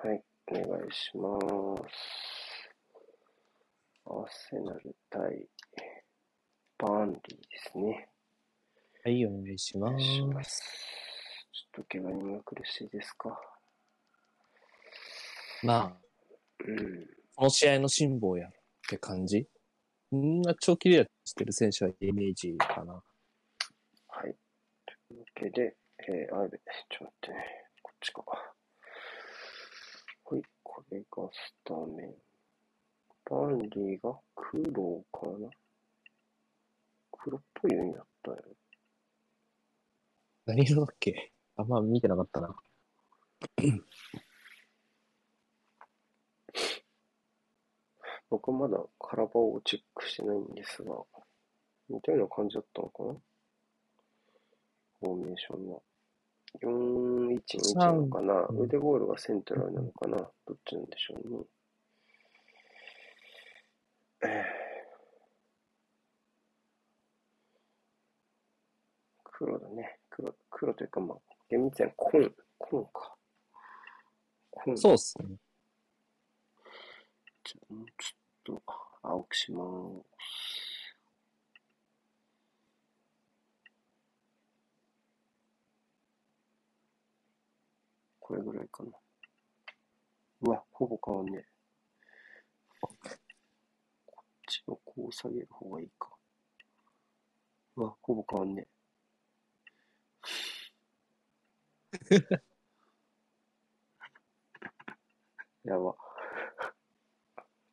はい、お願いします。アーセナル対バーンリーですね。はい、お願いしま。すす。ちょっと怪我人が苦しいですか。まあ、うん。この試合の辛抱やって感じ？んな長期でやってる選手はイメージかな。はい。というわけで、えー、あれ、ちょっと待ってね。こっちか。れがスタメン。バーンリーが黒かな黒っぽいようになったよ。何色だっけ？あんま見てなかったな。僕はまだカラバーをチェックしてないんですが、似たような感じだったのかな？フォーメーションは。4-1-1なのかなうん腕ボールがセントラルなのかなどっちなんでしょうね。えー黒だね。黒、黒というか、まあ、厳密には紺、紺か。紺そうっすね。じゃあもうちょっと青くします。これぐらいかな。うわ、ほぼ変わんねえ。こっちをこう下げる方がいいか。うわ、ほぼ変わんねえ。やば。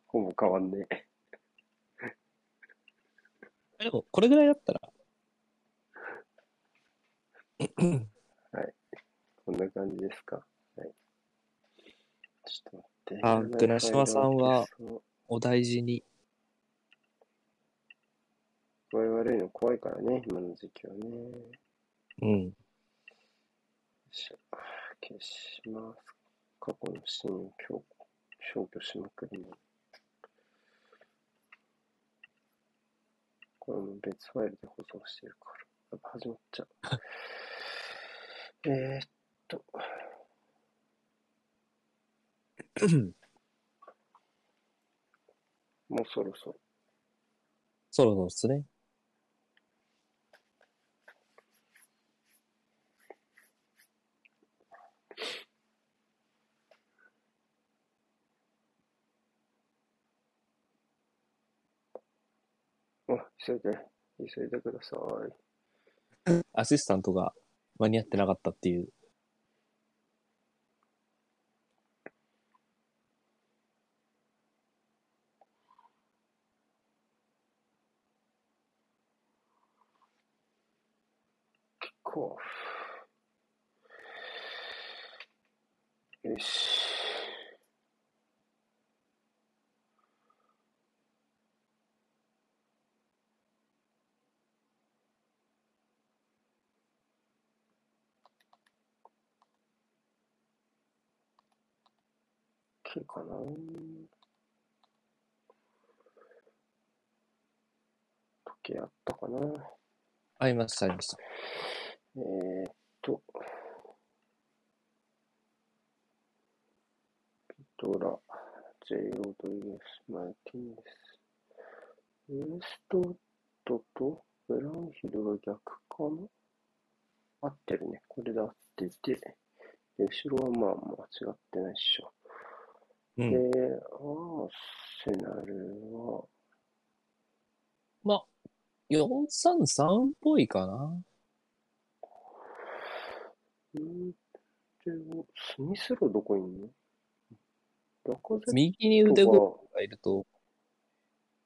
ほぼ変わんねえ。でも、これぐらいだったら、こんな感じですか。はい。ちょっと待って。あ倉島さんはお大事に。具合悪いの怖いからね、今の時期はね。ようん。いしょ消します。過去のシーンを消消去しまくりの。これも別ファイルで保存してるから。やっぱ始まっちゃう。えーっと。もうそろそろ。そろそろですね。あ、急いで。急いでください。アシスタントが間に合ってなかったっていう。こう。よし。OK かな？時計あったかな？ありました、ありました。えーっと、ピトラ、ジェイ・ロドリゲス、マルティンです。ウエストウッドとブラウンヒルが逆かな？合ってるね。これで合ってて、で後ろはまあ間違ってないっしょ。うん。で、アーセナルは、まあ、433っぽいかな。んで、スミスロどこいんの？ラカゼッ右に腕ゴがいると、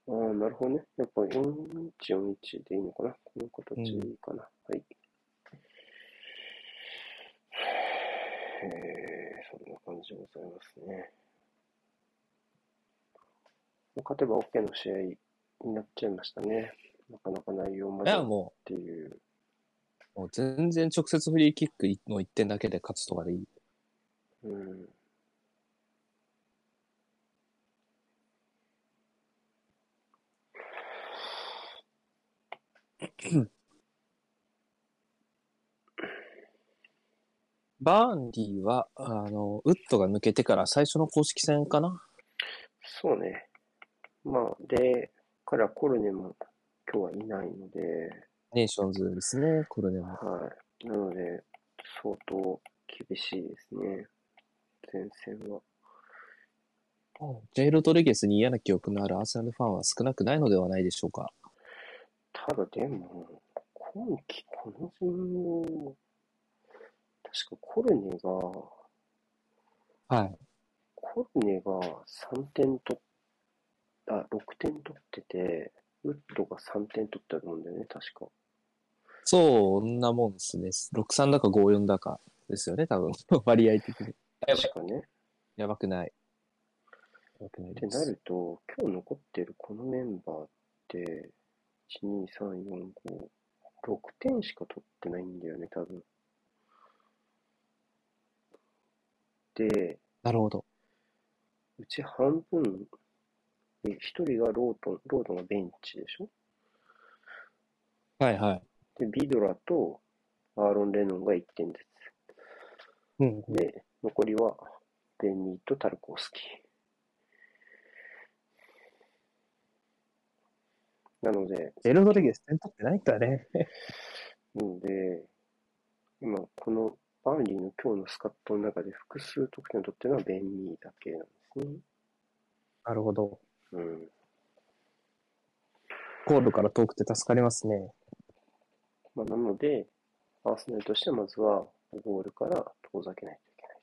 ああ、なるほどね。やっぱ4141でいいのかなこの形でいいかな。はい。えー、そんな感じでございますね。勝てば OK の試合になっちゃいましたね。なかなか内容まいでっていう。う、もう全然直接フリーキックの1点だけで勝つとかでいい。うん。バーンディは、あの、ウッドが抜けてから最初の公式戦かな？そうね。まあ、で、彼はコルネも今日はいないので、ネーションズですね、これでも。はい。なので、相当厳しいですね。前線は。ジェイ・ロドリゲスに嫌な記憶のあるアーセナルファンは少なくないのではないでしょうか。ただでも、今季この陣容、確かコルネが、はい。コルネが3点取っ、あ、6点取ってて、ウッドが3点取ったと思うんだよね、確か。そんなもんですね。63だか54だかですよね、多分。割合的に。確かね。やばくない。やばくないってな。ると、今日残ってるこのメンバーって、1、2、3、4、5、6点しか取ってないんだよね、多分。で、なるほど。うち半分、で、1人がロートン、ロートンがベンチでしょ？はいはい。で、ビドラとアーロン・レノンが1点ずうんつ。で、残りはベン・ミーとタルコフスキー。なので、ジェイ・ロドリゲス点取ってないからね。なので、今、このバーンリーの今日のスカットの中で複数得点を取ってるのはベンニーだけなんですね。なるほど。うん。ゴールから遠くて助かりますね。まあ、なので、アーセナルとしてはまずはゴールから遠ざけないといけない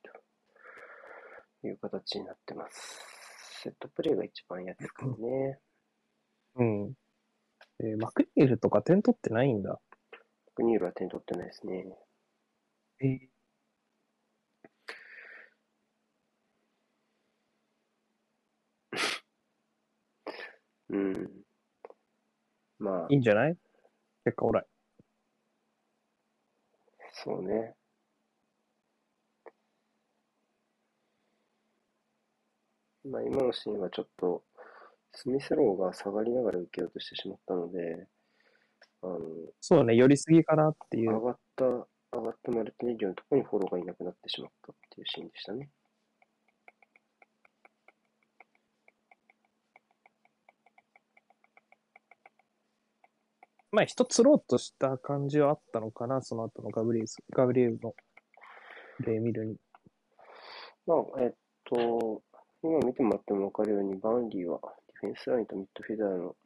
という形になってます。セットプレーが一番やってくるね。うん。えーマクニールとか点取ってないんだ。クニールは点取ってないですね。えー うん。まあいい、んじゃない？結果オーライ。そうね。まあ、今のシーンはちょっと、スミスローが下がりながら受けようとしてしまったので、あの、そうね、寄りすぎかなっていう。上がった、上がったマルティネリオのところにフォローがいなくなってしまったっていうシーンでしたね。まあ、一つろうとした感じはあったのかな、その後のガブリエルスガブリエルの例見るに。まあ、えっと、今見てもらっても分かるように、バーンリーはディフェンスラインとミッドフィルダーの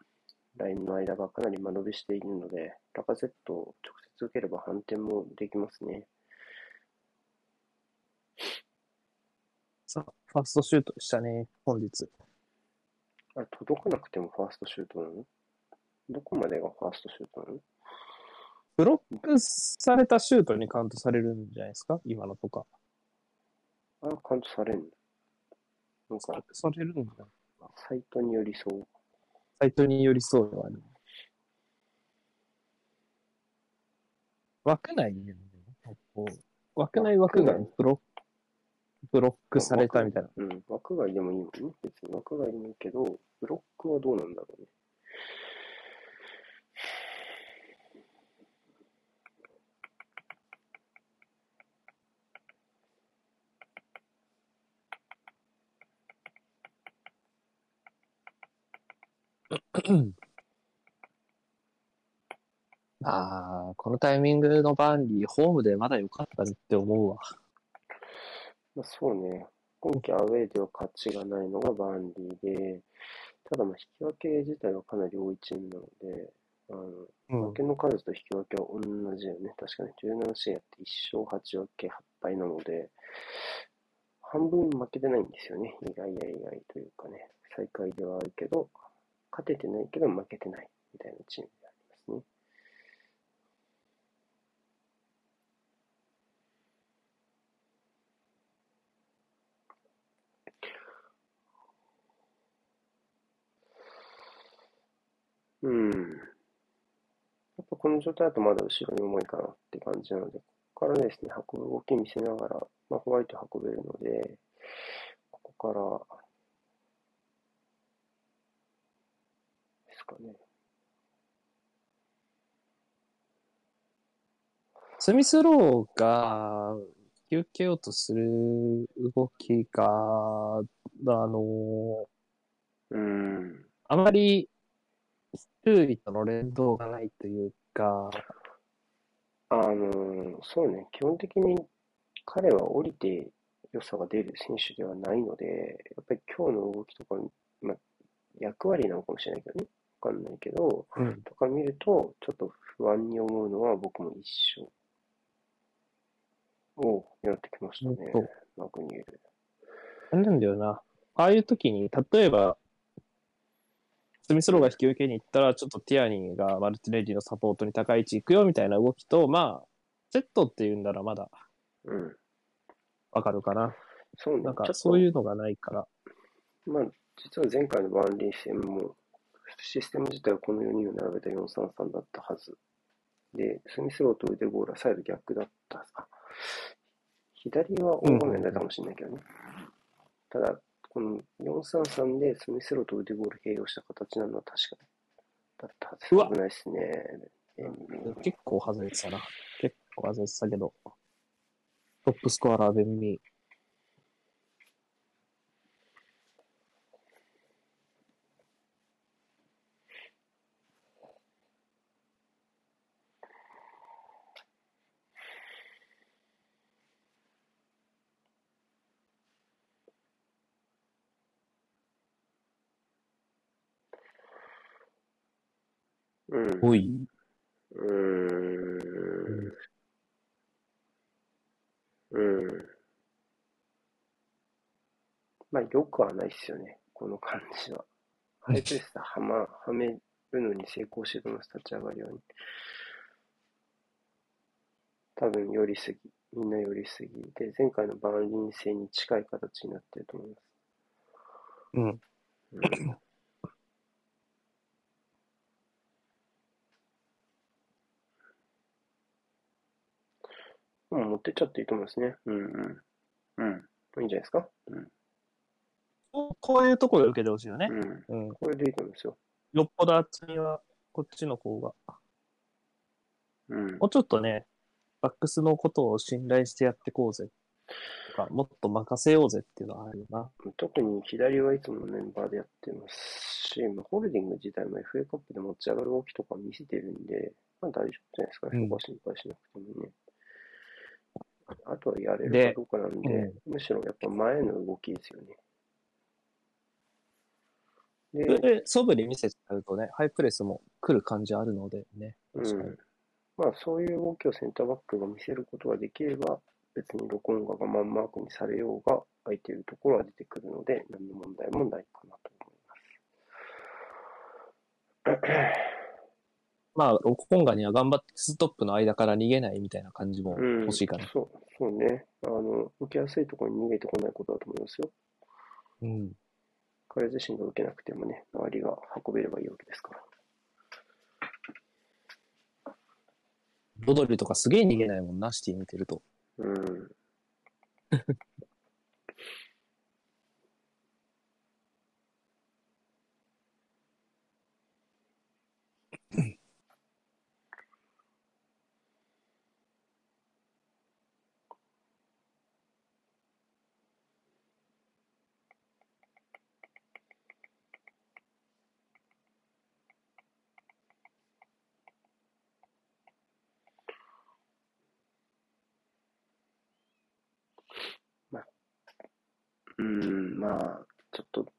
ラインの間がかなり間延びしているので、ラカゼットを直接受ければ反転もできますね。さあ、ファーストシュートでしたね、本日。あれ、届かなくてもファーストシュートなの？どこまでがファーストシュートなの？ブロックされたシュートにカウントされるんじゃないですか？今のとか。あ、カウントされんの？なんか、されるんだ。サイトによりそう。サイトに寄り添うのはね。枠内にね、こう枠内枠がブロック、ブロックされたみたいな。うん、枠外でもいいもんね。別に枠外でもいいけど、ブロックはどうなんだろうね。ああ、このタイミングのバーンリー、ホームでまだ良かったねって思うわ。まあ、そうね。今季アウェーでは勝ちがないのがバーンリーで、ただまあ引き分け自体はかなり多いチームなので、あのうん負けの数と引き分けは同じよね。確かに17試合やって1勝8分け8敗なので、半分負けてないんですよね。意外や意外というかね。最下位ではあるけど、勝ててないけど負けてないみたいなチームでありますね。うん。やっぱこの状態だとまだ後ろに重いかなって感じなので、ここからですね、運ぶ動き見せながら、まあ、ホワイト運べるので、ここからですかね。スミスローがき受けようとする動きが、あの、うん。あまり周囲との連動がないというか、あの、そうね、基本的に彼は降りて良さが出る選手ではないので、やっぱり今日の動きとか、まあ、役割なのかもしれないけどね、わかんないけど、うん。とか見ると、ちょっと不安に思うのは僕も一緒。おう、やってきましたねマクニール。あれなんだよな。ああいう時に、例えば、スミスローが引き受けに行ったら、ちょっとティアニーがマルティネッリのサポートに高い位置行くよみたいな動きと、まあ、セットっていうんならまだうん。わかるかな。そうね、なんかそういうのがないから。まあ、実は前回のバーンリー戦も、システム自体はこの4人を並べた433だったはず。で、スミスローと腕ゴールはサイド逆だった。あ左は大画面だったかもしれないけどね。ただ、この433でスミスローと腕ゴール併用した形なのは確かだったはず。うわ危ないですね。結構外れてたな。結構外れてたけど。トップスコアラー、ベンミー。うん。おい。うん。うん。まあ、よくはないっすよね、この感じは。ハイプレスではま、はめるのに成功してます、立ち上がりは、ね。多分、寄りすぎ。みん。な寄りすぎ。で、前回のバーンリン戦に近い形になってると思います。うん。うん。うん、持ってっちゃっていいと思いますね。うんうん。うん。いいんじゃないですか？うん。ここういうところで受けてほしいよね。うん。うん。これでいいと思いますよ。よっぽど厚みは、こっちの方が。うん。もうちょっとね、バックスのことを信頼してやってこうぜ。とか、もっと任せようぜっていうのはあるよな。特に左はいつもメンバーでやってますし、まあ、ホールディング自体も FA カップで持ち上がる動きとか見せてるんで、まあ大丈夫じゃないですか。うんそこは心配しなくてもね。あとはやれるでかどうかなんで、うむしろやっぱ前の動きですよね。で、で、素振り見せちゃうとね、ハイプレスも来る感じあるのでね。うん。まあそういう動きをセンターバックが見せることができれば、別にロコンガがマンマークにされようが、空いているところは出てくるので、何の問題もないかなと思います。まあ、ロコンガには頑張ってツートップの間から逃げないみたいな感じもうん、欲しいかな。そう、そうね。あの、受けやすいところに逃げてこないことだと思いますよ。うん。彼自身が受けなくてもね、周りが運べればいいわけですから。ロドリとかすげえ逃げないもんな、シティ見てると。うん。うん、まあ、ちょっと、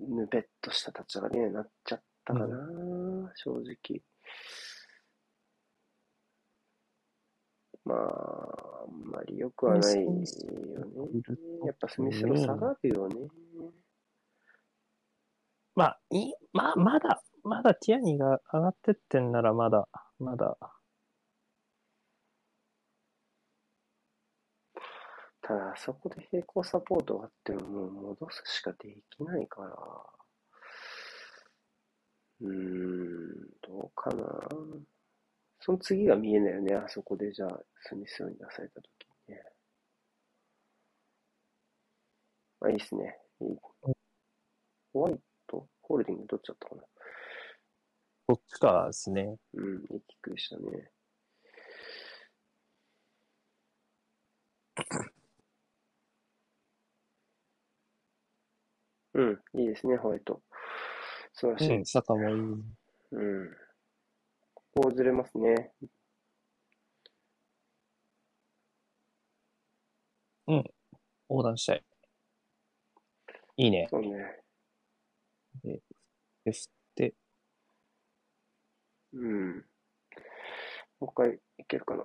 ぬべっとした立ち上がりにはなっちゃったかな、正直。まあ、あんまり良くはないよね。やっぱスミスロ下がるよね。まあ、いまあ、まだ、まだティアニーが上がってってんならまだ、まだ、ただ、あそこで平行サポートがあってももう戻すしかできないから。うーん、どうかな。その次が見えないよね、あそこでじゃあ、スミスロに出されたときにね。あ、いいっすね。いい。ホワイトホールディングどっちだったかな。こっちからですね。うん、いいキックでしたね。うん、いいですね、ホワイト。素晴らしい。うん、坂もいい。うん。こうずれますね。横断したい。いいね。そうね。で、振って、うん。もう一回いけるかな。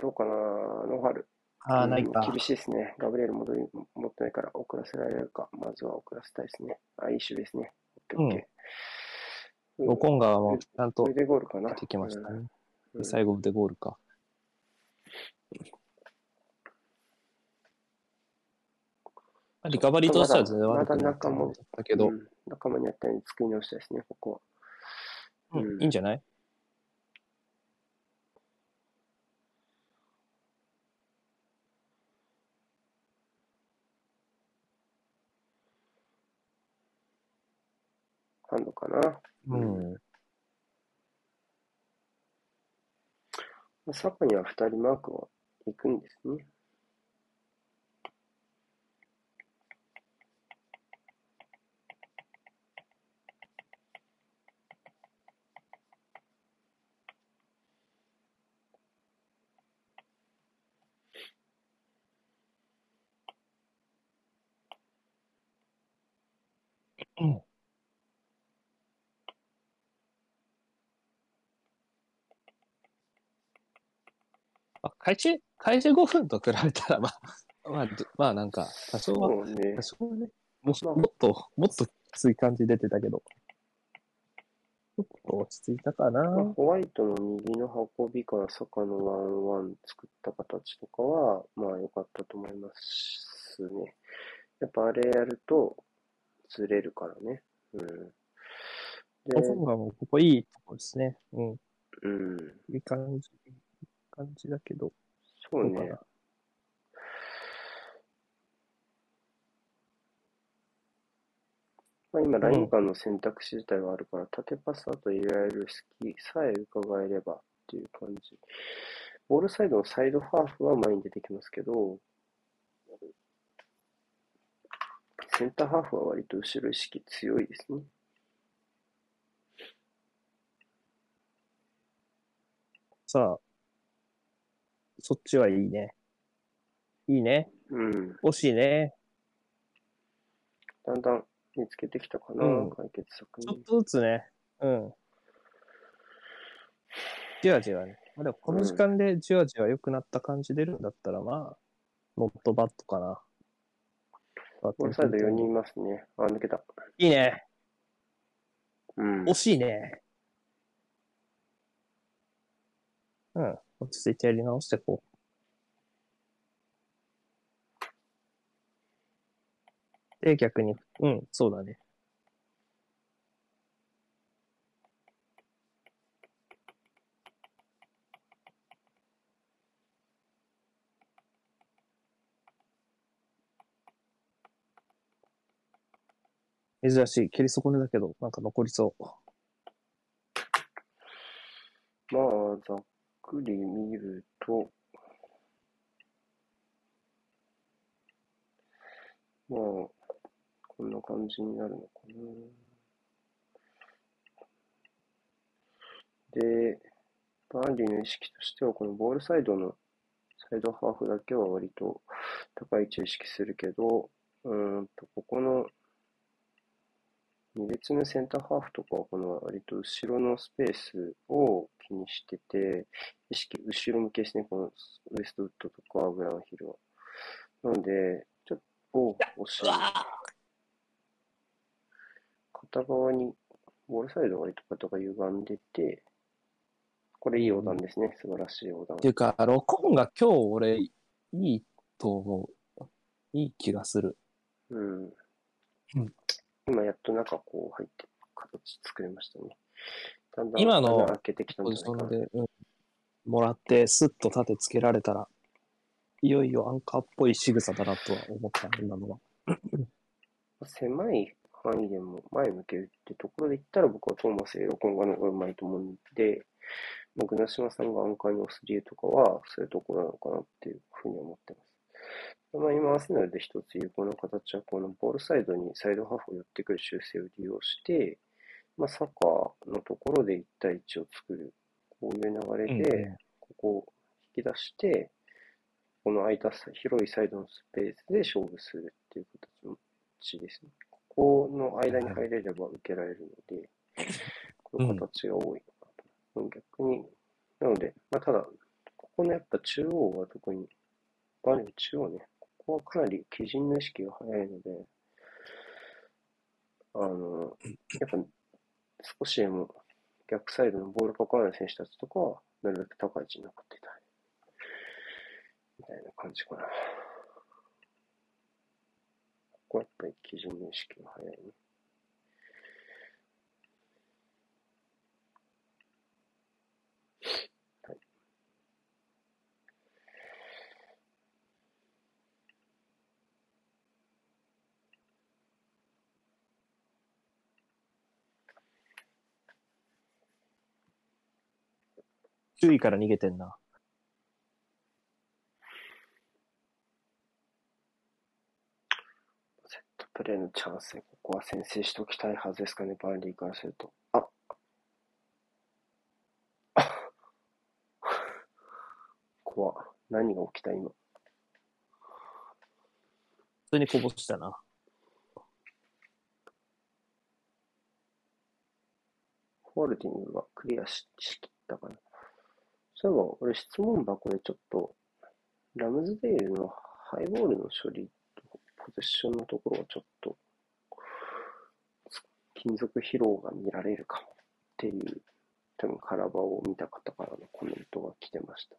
どうかな、ノーハル。ああ、うんないか。厳しいですね。ガブリエル戻り持ってないから遅らせられるか。まずは遅らせたいですね。あ、いい守備ですね。オッケーオッケー。ロコンガーもちゃんとこれでゴールかな？出てきましたね。うんで最後でゴールか。リカバリーとしては全然悪くなかったけどう、ん仲間にやったように作り直したいですね、ここは。うんいいんじゃない？ハンドかな。うん。サカには2人マークは行くんですね。開始、開始5分と比べたら、まあ、まあ、どまあなんか、多少は、ね多。少はね、ももっと、もっときつい感じ出てたけど、ちょっと落ち着いたかな。まあホワイトの右の運びからサカのワンワン作った形とかは、まあ良かったと思いますね。やっぱあれやるとずれるからね。うん。でロ、コンガもここいいとこですね。うん。うん。いい感じ、感じだけど、そうね。まあ、今、ライン間の選択肢自体はあるから、縦パスだと入れられる隙さえ伺えればっていう感じ。ボールサイドのサイドハーフは前に出てきますけど、センターハーフは割と後ろ意識強いですね。さあ、そっちはいいね。いいね。うん。惜しいね。だんだん見つけてきたかな、うん解決策に。ちょっとずつね。うん。じわじわね。まあ、でもこの時間でじわじわ良くなった感じ出るんだったら、まあ、ノットバットかな。ボールサイド4人いますね。あ、抜けた。いいね。うん。惜しいね。うん。落ち着いてやり直してこう。で、逆に、うん、そうだね。珍しい。蹴り損ねだけど、なんか残りそう。まあ、ざっくり見ると、まあ、こんな感じになるのかな。で、バーンリーの意識としては、このボールサイドのサイドハーフだけは割と高い位置を意識するけど、うーんと、ここの列目センターハーフとかは、この割と後ろのスペースを気にしてて、意識後ろ向けですね、このウエストウッドとかブラウンヒルは。なので、ちょっと、お惜しい。片側に、ボールサイドが割と肩が歪んでて、これいい横断ですね。素晴らしい横断って。いうか、ロコンが今日俺、いいと思う。いい気がする。うんうん。今やっと中こう入って形作れましたね。だんだん今の穴開けてきたで、うん、もらって、スッと縦つけられたら、いよいよアンカーっぽい仕草だなとは思った、今のは。狭い範囲でも前向けるってところで言ったら僕はトーマス・エロコンガの方がうまいと思うんで、まあ、グナシマさんがアンカーに押す理由とかは、そういうところなのかなっていうふうに思ってます。まあ、今、アスナルで一つ有効な形は、このボールサイドにサイドハーフを寄ってくる修正を利用して、まあ、サッカーのところで1対1を作る。こういう流れで、ここを引き出して、この空いた広いサイドのスペースで勝負するっていう形ですね。ここの間に入れれば受けられるので、この形が多いのかなと。逆に、なので、まあ、ただ、ここのやっぱ中央は特に、バネ中央ね、ここはかなり基準の意識が早いので、あの、やっぱ少しでも逆サイドのボールかからない選手たちとかは、なるべく高い位置に残っていたい。みたいな感じかな。ここはやっぱり基準の意識が早いね。注意から逃げてんな。セットプレーのチャンスで、ここは先制しておきたいはずですかね、バーンリーからすると。あ 怖何が起きた今。普通にこぼしたな。ホールディングがクリアししきったかな。そういえば、俺質問箱でちょっと、ラムズデールのハイボールの処理とポゼッションのところをちょっと、金属疲労が見られるかもっていう、多分カラバを見た方からのコメントが来てました。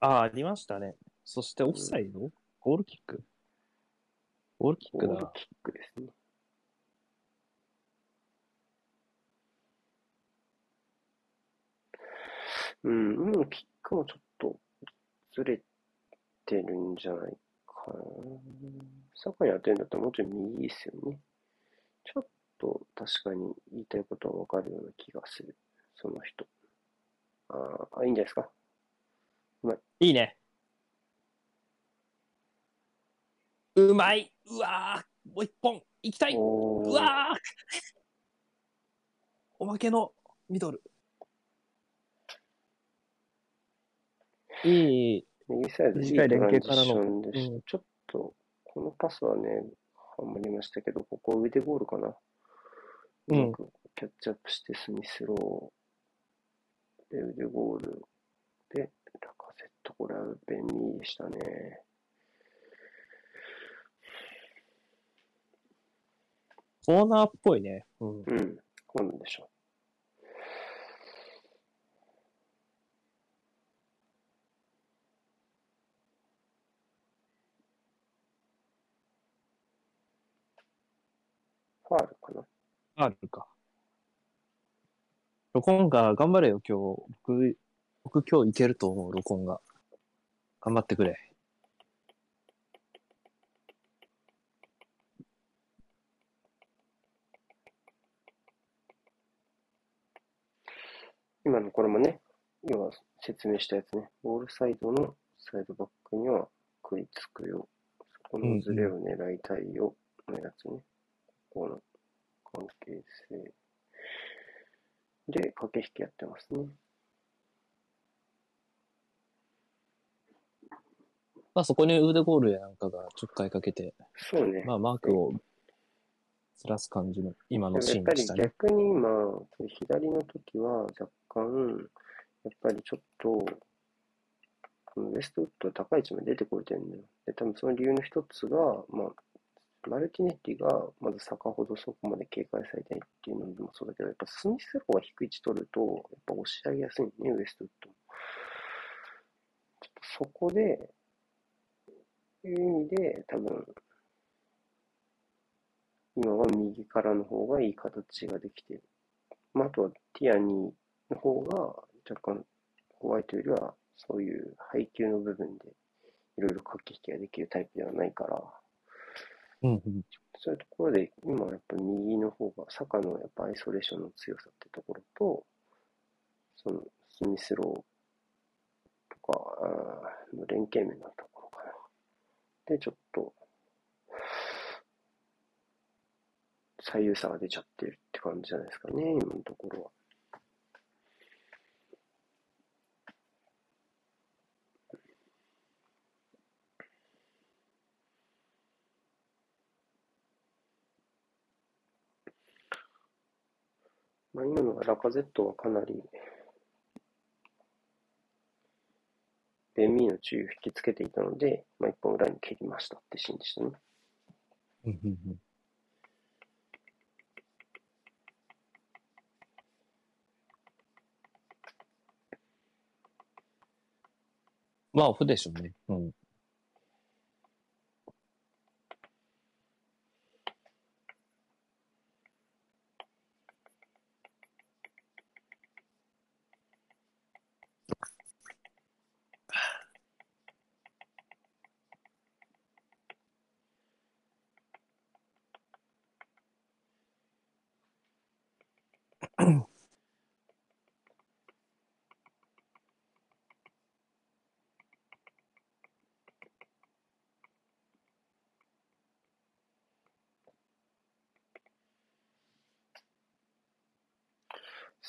ああ、ありましたね。そしてオフサイド、うん、ゴールキックゴールキックだ。ゴールキックですね。うん、今のキックもちょっとずれてるんじゃないかな。坂やってるんだったらもうちょい右ですよね。ちょっと確かに言いたいことはわかるような気がする。その人。ああ、いいんじゃないですか。うまい。いいね。うまいうわーもう一本行きたいうわーおまけのミドル。いい、右サイド、短い連携からの。うん、ちょっと、このパスはね、はまりましたけど、ここ腕ゴールかな。うまくキャッチアップしてスミスローで腕ゴールで、ラカセット、これは便利でしたね。コーナーっぽいね。うん。うん、こうなんでしょうう。ファールかな。ファールか。ロコンが頑張れよ、今日。僕、僕今日いけると思う、ロコンが。頑張ってくれ。今のこれもね、要は説明したやつね、ボールサイドのサイドバックには食いつくよ。そこのズレを狙いたいよのやつね。この関係性で駆け引きやってますね。まあそこに腕ゴールやなんかがちょっかいかけて、そうね。まあマークをずらす感じの今のシーンでしたね。やっぱり逆に今、左の時は若干、やっぱりちょっと、ウエストウッド高い位置まで出てこれてるんだよ。で、多分その理由の一つが、まあ、マルティネッティがまず坂ほどそこまで警戒されてないっていうのもそうだけど、やっぱスミスローが低い位置取ると、やっぱ押し上げやすいね、ウエストウッド。ちょっとそこで、いう意味で、多分、今は右からの方がいい形ができてる。まあ、あとはティアニーの方が若干ホワイトよりはそういう配球の部分でいろいろ駆け引きができるタイプではないから、うんうん、そういうところで、今やっぱ右の方が、坂のやっぱアイソレーションの強さってところと、そのスミスローとか、の連携面のところかな。で、ちょっと、左右差が出ちゃってるって感じじゃないですかね、今のところは。まあ、今のラカゼットはかなり、ベンミーの注意を引きつけていたので、まあ、一本裏に蹴りましたってシーンでしたね。まあ、オフでしょうね。うん。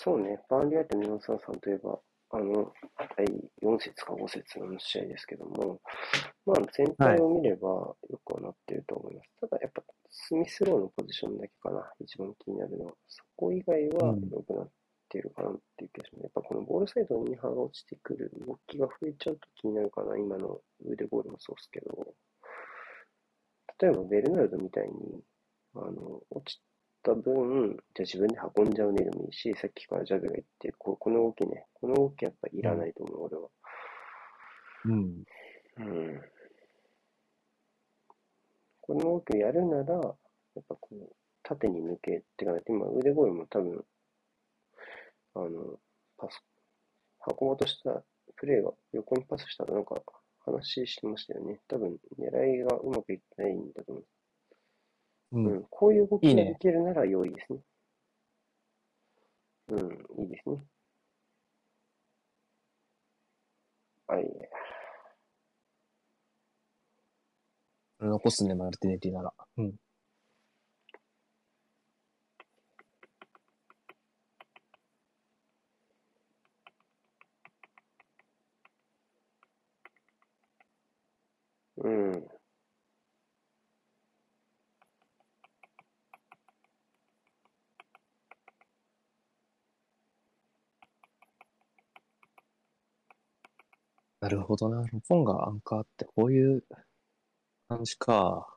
そうね、バーンリー相手の433といえば、あの、第4節か5節の試合ですけども、まあ、全体を見ればよくはなっていると思います。ただ、やっぱ、スミスローのポジションだけかな、一番気になるのは。そこ以外は良くなっているかなっていう気がします。やっぱこのボールサイドに刃が落ちてくる動きが増えちゃうと気になるかな、今の腕ボールもそうですけど、例えばベルナルドみたいに、あの、落ちた分、じゃあ自分で運んじゃうねでもいいし、さっきからジャブが言ってる、ここの動きね、この動きやっぱいらないと思う、俺は。うん。うん。この動きをやるなら、やっぱこう、縦に抜けってか、今腕ボールも多分、あの、パス、運ぼうとしたプレーが横にパスしたらなんか話してましたよね。多分狙いがうまくいってないんだと思う。こういう動きがいいねできるなら良いですね。うん、いいですね。はい。残すね、マルティネティなら。うん。うん。なるほどな。ロポンがアンカーってこういう感じか。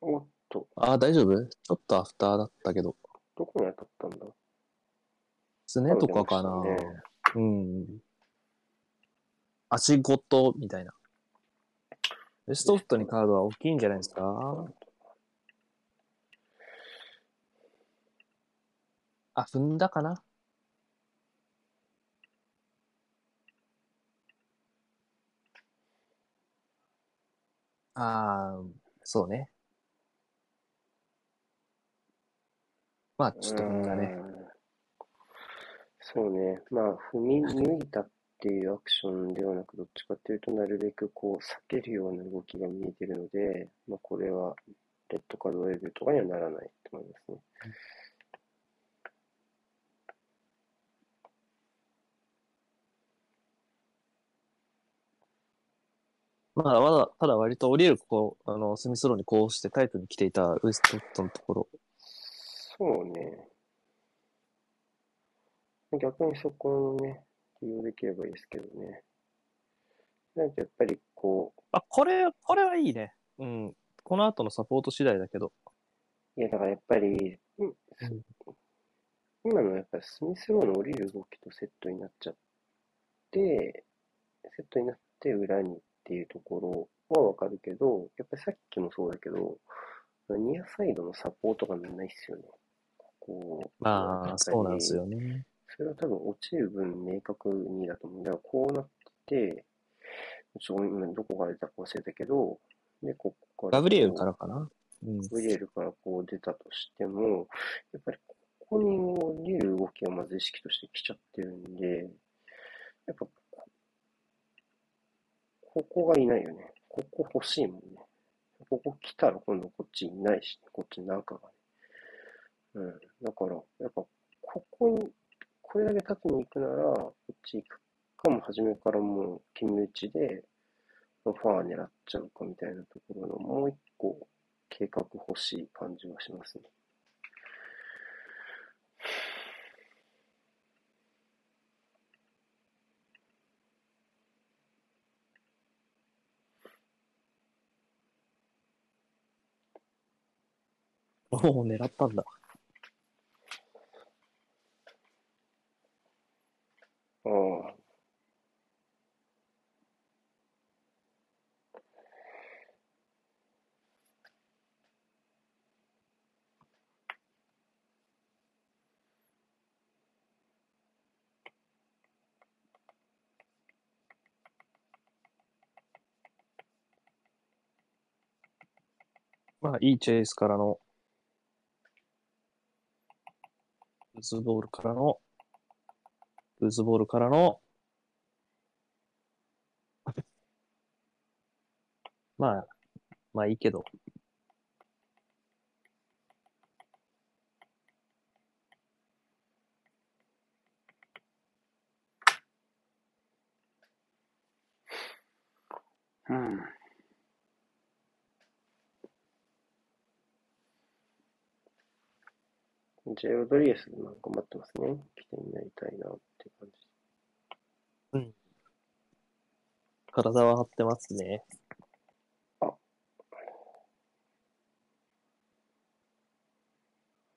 おっと、ああ、大丈夫？ちょっとアフターだったけど。どこに当たったんだ？すねとかかな。ねうん。足ごとみたいな。レストフットにカードは大きいんじゃないですか？あ、踏んだかな？ああ、そうね。まあ、ちょっと踏んだね。そうね。まあ、踏み抜いたっていうアクションではなく、どっちかっていうと、なるべくこう、避けるような動きが見えてるので、まあ、これは、レッドカードレビューとかにはならないと思いますね。まだまだ、ただ割と降りるこう、あの、スミスローにこうしてタイトに来ていたウエストウッドのところ。そうね。逆にそこをね、利用できればいいですけどね。なんかやっぱりこあ、これ、これはいいね。うん。この後のサポート次第だけど。う、いやだからやっぱり、うん今のやっぱりスミスローの降りる動きとセットになっちゃって、セットになって裏にっていうところはわかるけど、やっぱりさっきもそうだけど、ニアサイドのサポートがないっすよね。こう。まあ、そうなんですよね。それは多分落ちる分明確にだと思う。だからこうなってて、ちょ今どこから出たか忘れたけど、で、ここから。ガブリエルからかな？うん。ガブリエルからこう出たとしても、やっぱりここに降りる動きがまず意識として来ちゃってるんで、やっぱ、ここがいないよね。ここ欲しいもんね。ここ来たら今度こっちいないし、こっちなんかがね。うん。だから、やっぱ、ここに、これだけ立ちに行くなら、こっち行くかも、初めからもう、決め打ちで、ファー狙っちゃうかみたいなところの、もう一個、計画欲しい感じはしますね。もう狙ったんだ。まあ、いいチェイスからの、ルーズボールからの、ルーズボールからの、まあ、まあいいけど。うん。ジェロドリゲス、まあ、頑張ってますね。起点になりたいなって感じ。体は張ってますね。あ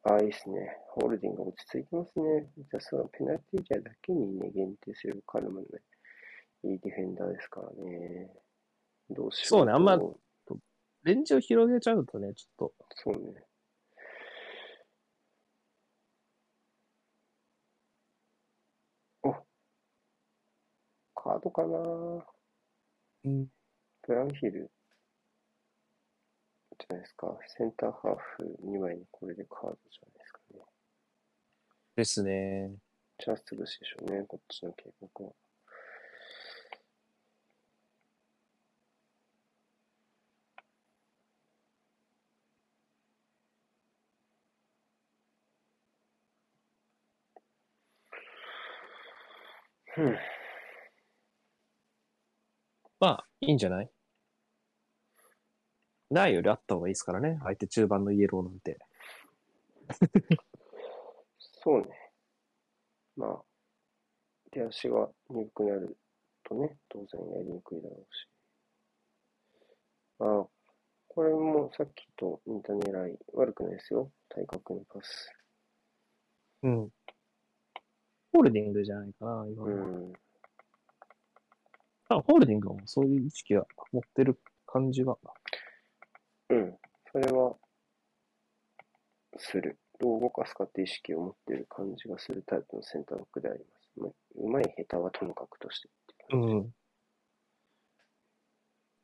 あ、いいですね。ホールディング落ち着いてますね。じゃあ、そのペナルティーエリアだけにね、限定するカルマね、いいディフェンダーですからね。どうしよう。そうねあんまレンジを広げちゃうとね、ちょっと。そうね。おカードかなうん。ブラウンヒルじゃないですか。センターハーフ2枚にこれでカードじゃないですかね。ですね。チャンス潰しでしょうね、こっちの計画は。うん。まあ、いいんじゃない？ないよりあった方がいいですからね。相手中盤のイエローなんて。そうね。まあ、手足が鈍くなるとね、当然やりにくいだろうし。ああ、これもさっきと似た狙い、悪くないですよ。対角のパス。うん。ホールディングじゃないかな、今うのは。ん。あホールディングもそういう意識は持ってる感じが。うん。それは、する。どう動かすかって意識を持っている感じがするタイプのセンターバックであります。まあうまい下手はともかくとしてうん。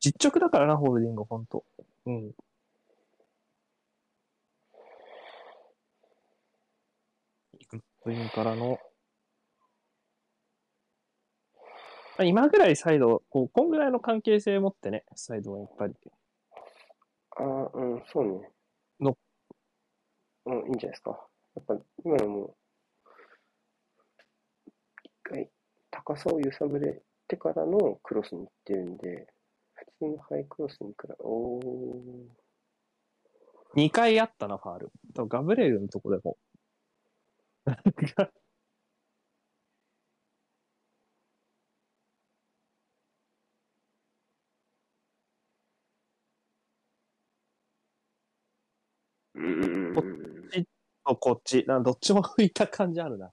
実直だからな、ホールディング、ほんと。うん。グッドインからの。まあ今ぐらいサイド、こう、こんぐらいの関係性を持ってね、サイドはやっぱり。ああ、うん、そうね。のうん、いいんじゃないですか。やっぱ、今のも、一回、高さを揺さぶれてからのクロスに行ってるんで、普通のハイクロスに比べ、おー、2回あったな、ファール。多分ガブレールのとこでも。うんうんうんうん。こっち。などっちも浮 いた感じあるな。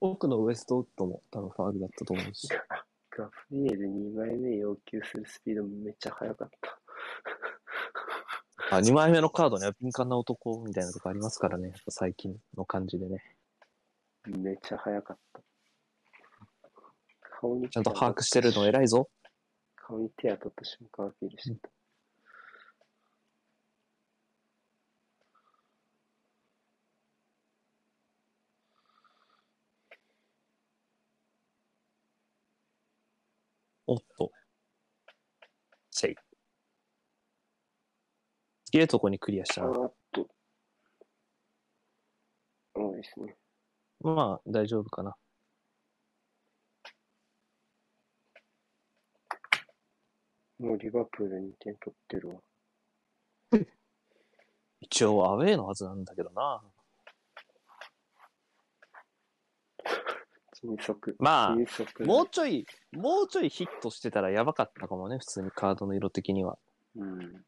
奥のウエストウッドも多分ファールだったと思うし。ガブリエル2枚目要求するスピードめっちゃ速かった。あ、2枚目のカードには敏感な男みたいなとこありますからね。最近の感じでね。めっちゃ速かった。顔にちゃんと把握してるの偉いぞ。顔に手当たった瞬間アピールしてた。おっと。せい。すげえとこにクリアしたな。っと。そうですね。まあ、大丈夫かな。もうリバプール2点取ってるわ。一応アウェーのはずなんだけどな。迅速。まあ。もうちょい、もうちょいヒットしてたらやばかったかもね、普通にカードの色的には。うん。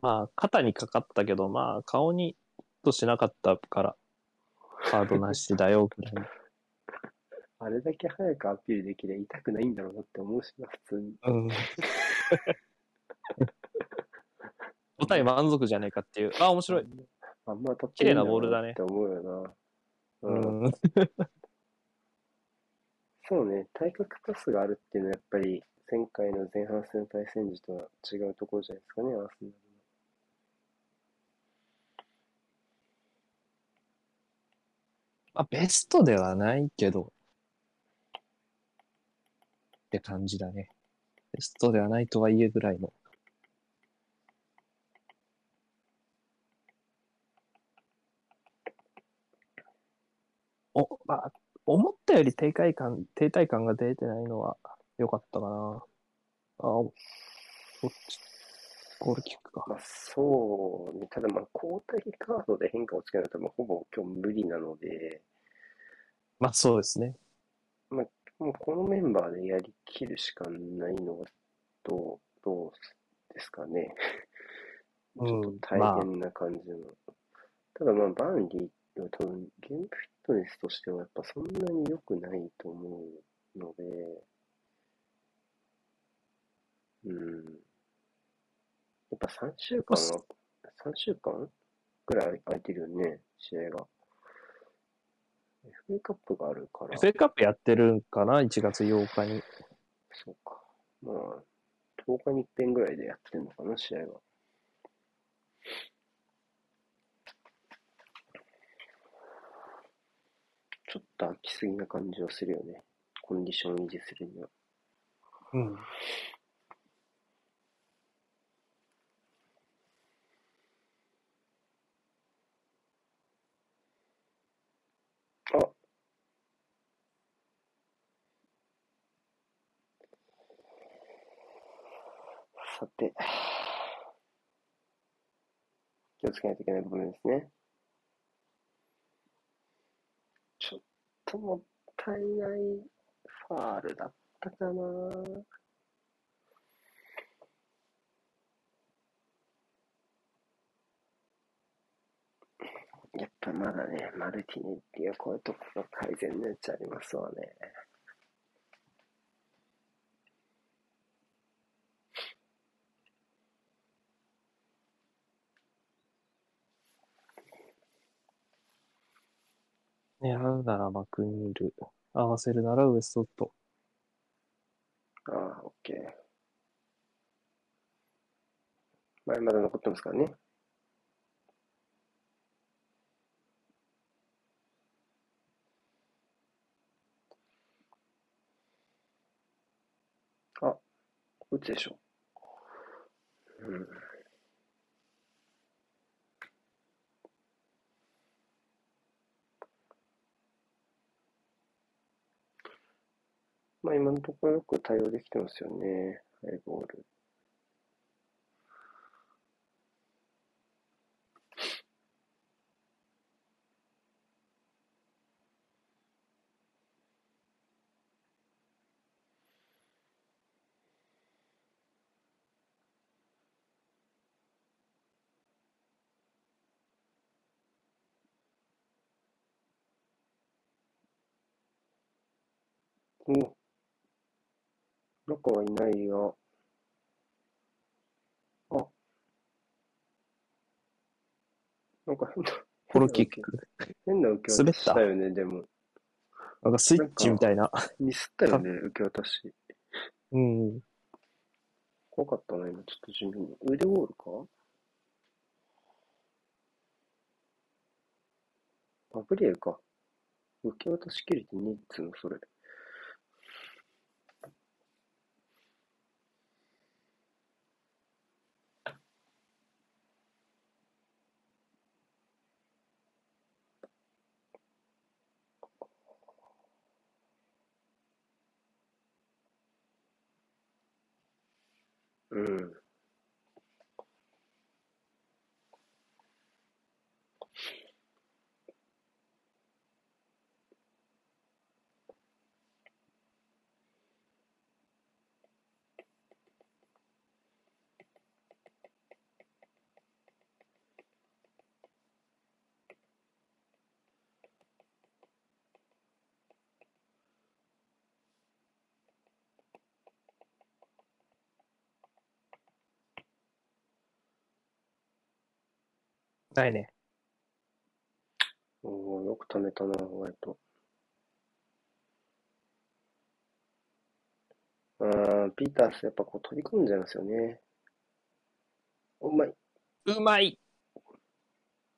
まあ、肩にかかったけど、まあ、顔にヒットしなかったから、カードなしだよ、ぐらいの。あれだけ早くアピールできりゃ痛くないんだろうなって思うしな、普通に。うん。答え満足じゃねえかっていう。あ、面白い。あんま当たって綺麗なボールだねって思うよな。ううん。そうね、対角パスがあるっていうのはやっぱり前回の前半戦対戦時とは違うところじゃないですかね、アーセナルの。まあ、ベストではないけど、って感じだね。ベストではないとはいえぐらいの。お、まあ、思ったより停滞感、停滞感が出てないのは良かったかな。あ、おそっち、ゴールキックか。まあそうね、ただまあ交代カードで変化をつけないとまあほぼ今日無理なので、まあそうですね。もうこのメンバーでやりきるしかないのはどう、どうですかね。ちうんょっと大変な感じの。ただまあバーンリーは多分ゲームフィットネスとしてはやっぱそんなに良くないと思うので、うん。やっぱ3週間は、3週間ぐらい空いてるよね、試合が。FA カップがあるから。FA カップやってるんかな ?1 月8日に。そうか。まあ、10日に一遍ぐらいでやってんのかな、試合は。ちょっと飽きすぎな感じはするよね。コンディション維持するには。うん。あさて。気をつけないといけない部分ですね。ちょっともったいないファールだったかな。やっぱまだね、マルティネっていうこういうところ改善の余地ありますわね。狙うならマクニール。合わせるならウエストウッド。ああ、オッケー。前まだ残ってますからね。あ、打つでしょ。うん。まあ今のところよく対応できてますよね。ハイボール。お中はいないが。あ。なんか変な、コロキック。変な受け渡ししたよね、でも。なんかスイッチみたいな。ミスったよね、受け渡し。うん。怖かったな、今、ちょっと地味に。腕ゴールか？あ、ブリエルか。受け渡し切れてねえっつうの、それ。うないね。おーよく貯めたな、割と。あー、ピータースやっぱこう飛び込んじゃいますよね。うまい。うまい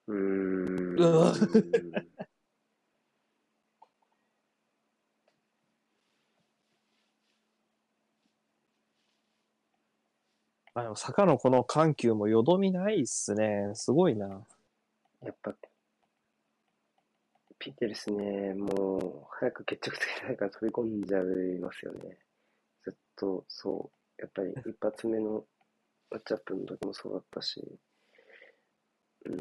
うーん。うわあでも坂のこの緩急もよどみないっすね。すごいな。やっぱ、ピテルスね、もう、早く決着つけないから飛び込んじゃいますよね。ずっと、そう。やっぱり一発目のマッチアップの時もそうだったし、うん、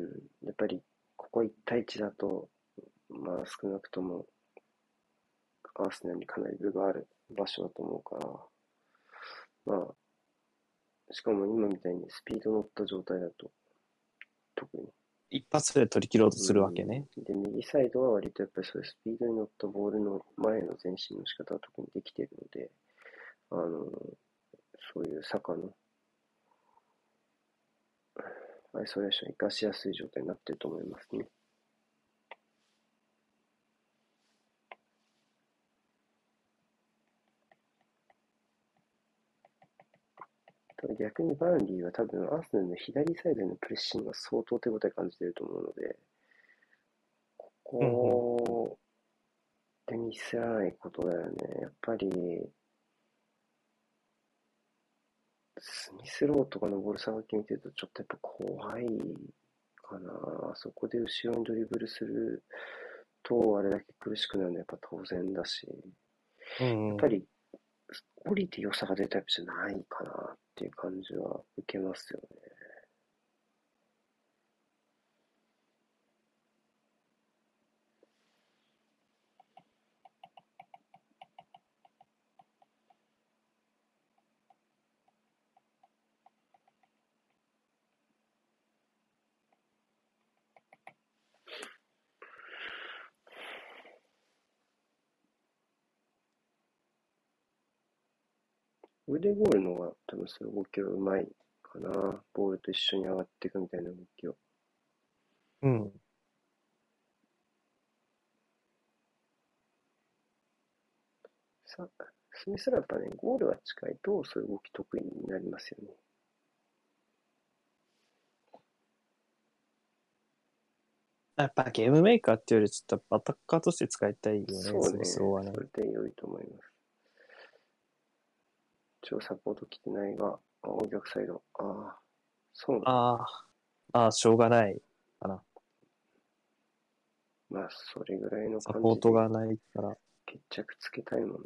やっぱり、ここ1対1だと、まあ少なくとも、アーセナにかなり分がある場所だと思うから、まあ、しかも今みたいにスピード乗った状態だと、特に。一発で取り切ろうとするわけね。うんで、右サイドは割とやっぱりそういうスピードに乗ったボールの前の前進の仕方は特にできているので、あの、そういう坂のアイソレーションを活かしやすい状態になっていると思いますね。逆にバーンリーは多分アーセナルの左サイドへのプレッシングが相当手応え感じていると思うので、ここでミスらないことだよね。やっぱり、スミスローとかのボールさばき見てるとちょっとやっぱ怖いかな。そこで後ろにドリブルするとあれだけ苦しくなるのはやっぱ当然だし、やっぱり降りて良さが出るタイプじゃないかなっっていう感じは受けますよね。腕ゴールの方が多分そ動きはうまいかな。ボールと一緒に上がっていくみたいな動きを。うん。さスミスらやっぱね、ゴールが近いとそういう動き得意になりますよね。やっぱゲームメーカーっていうよりちょっとアタッカーとして使いたいよね、スそうねそ。れで良いと思います。超サポート来てないが、あ、お逆サイド。ああ、そう。ああ、ああ、しょうがないかな。まあ、それぐらいのサ感じでポートがないから。決着つけたいもんね。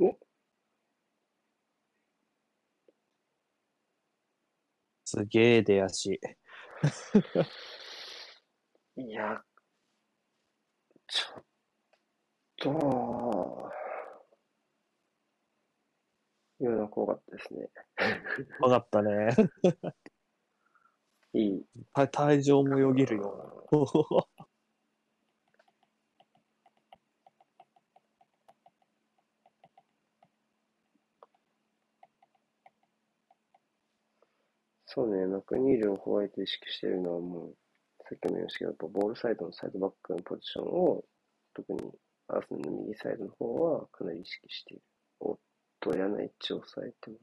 おすげえ出足。いや、ちょっと、今の怖かったですね。わかったね。いい。た 体重もよぎるような。そうね、マクニールをホワイト意識してるのはもう、さっきも言いましたけど、やっぱボールサイドのサイドバックのポジションを、特にアーセナルの右サイドの方はかなり意識している。おっと、嫌な位置を抑えてます。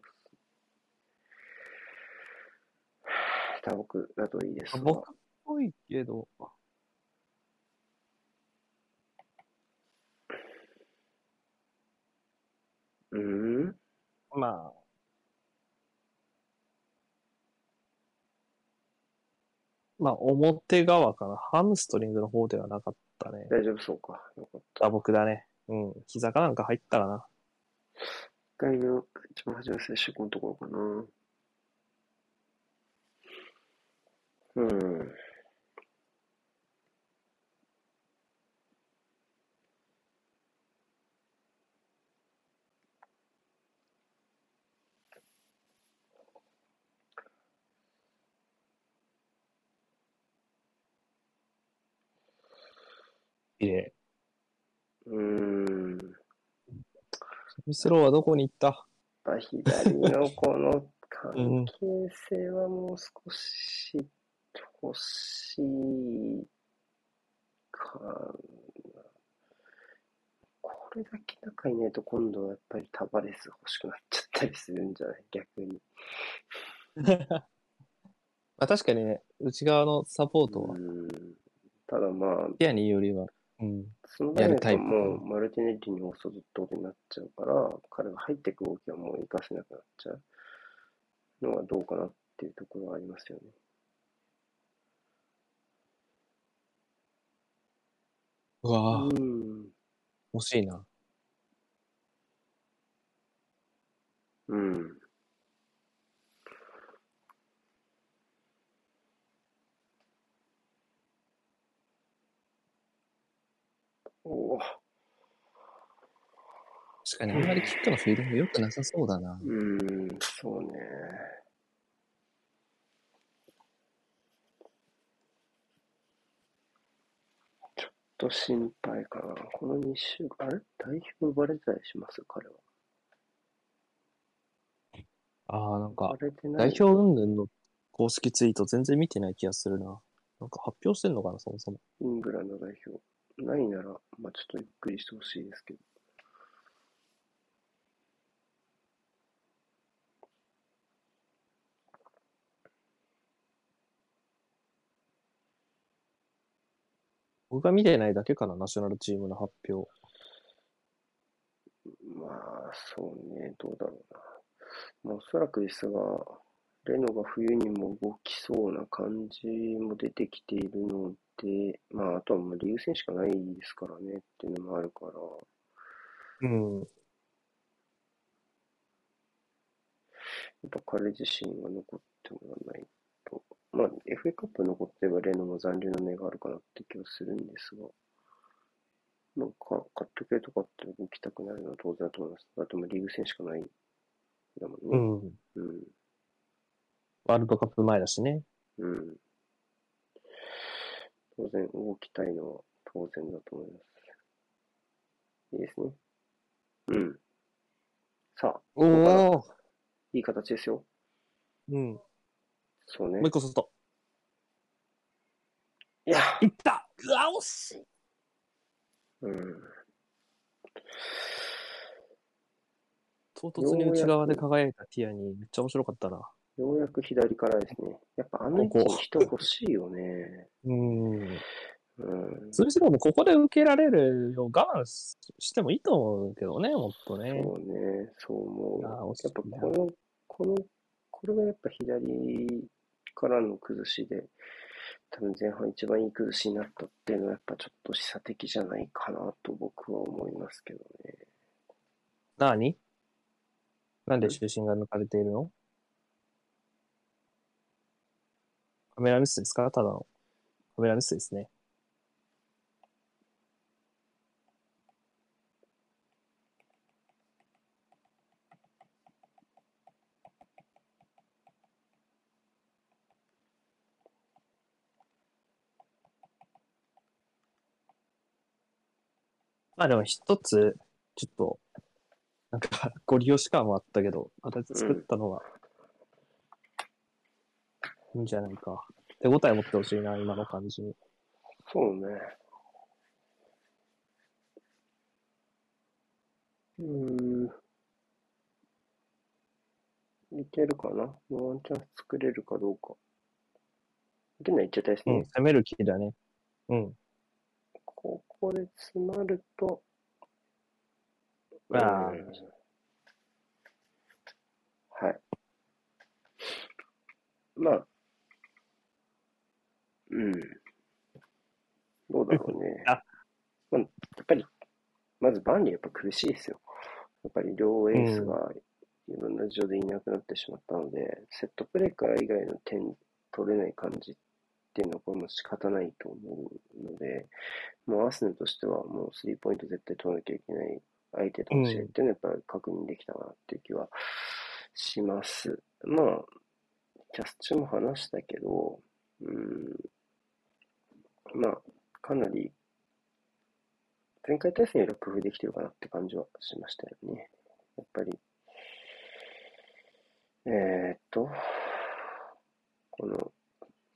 打撲だといいですが。僕っぽいけど。うん？まあ、まあ、表側かな。ハムストリングの方ではなかったね。大丈夫そうか。よかった。あ、僕だね。うん。膝かなんか入ったらな。一回の一番初めの接触のところかな。うん。綺麗。うーん。ミスローはどこに行った？まあ左のこのう関ん。係性はもう少し欲しいかな。これだけ仲いないと今度はやっぱりタバレス欲しくなっちゃったりするんじゃない？逆に。まあ確かにね、内側のサポートは、うん。ただまあ、ティアニーよりは、うん。その場合はやるタイプもうマルティネッリに押すってことになっちゃうから、彼が入っていく動きはもう活かせなくなっちゃうのはどうかなっていうところはありますよね。うわぁ、うん。惜しいな。うん。おお。確かにあんまりキックのフィーリング良くなさそうだな。うん、そうね。ちょっと心配かな。この2週間、あれ？代表呼ばれてたりします？彼は。ああ、なんか、代表云々の公式ツイート全然見てない気がするな。なんか発表してんのかな、そもそも。イングランド代表。ないなら、まあちょっとゆっくりしてほしいですけど。僕が見てないだけかな、ナショナルチームの発表。まあ、そうね、どうだろうな。まあ、おそらくですが、レノが冬にも動きそうな感じも出てきているので、まあ、あとはもうリーグ戦しかないですからねっていうのもあるから、うん。やっぱ彼自身が残ってもらわないと、まあ、FA カップ残ってればレノも残留の目があるかなって気はするんですが、なんか、カット系とかって動きたくなるのは当然だと思います。だってもうリーグ戦しかないんだもんね。うん。うん。ワールドカップ前だしね。うん。当然動きたいのは当然だと思います。いいですね。うん。さあ、おお。いい形ですよ。うん。もそうねう一。個外。いや、いったうわ、惜しいうん。唐突に内側で輝いたティアにめっちゃ面白かったな。ようやく左からですね。やっぱあの位置に人欲しいよね。うん。うん。それしろもここで受けられるよう我慢ししてもいいと思うけどね、もっとね。そうね、そう思う。やっぱこの、この、これがやっぱ左からの崩しで、多分前半一番いい崩しになったっていうのはやっぱちょっと示唆的じゃないかなと僕は思いますけどね。なになんで中心が抜かれているの？カメラミスですか？ただの。カメラミスですね。まあでも一つ、ちょっと、なんか、ご利用し感はあったけど、形作ったのは、いいんじゃないか。手応え持ってほしいな、今の感じに。そうね。うーん。いけるかな？ワンチャンス作れるかどうか。いけないいっちゃったですね。うん、攻める気だね。うん。ここで詰まると、ああうんはい。まあ、うん。どうだろうね。あまあ、やっぱり、まずバンリーやっぱ苦しいですよ。やっぱり両エースがいろんな事情でいなくなってしまったので、セットプレーから以外の点取れない感じっていうのはこれも仕方ないと思うので、もうアーセナルとしてはもうスリーポイント絶対取らなきゃいけない相手との試合っていうのはやっぱり確認できたなっていう気はします。まあ、キャス中も話したけど、うん、まあ、かなり前回対戦よりは工夫できてるかなって感じはしましたよね。やっぱり、えー、っと、この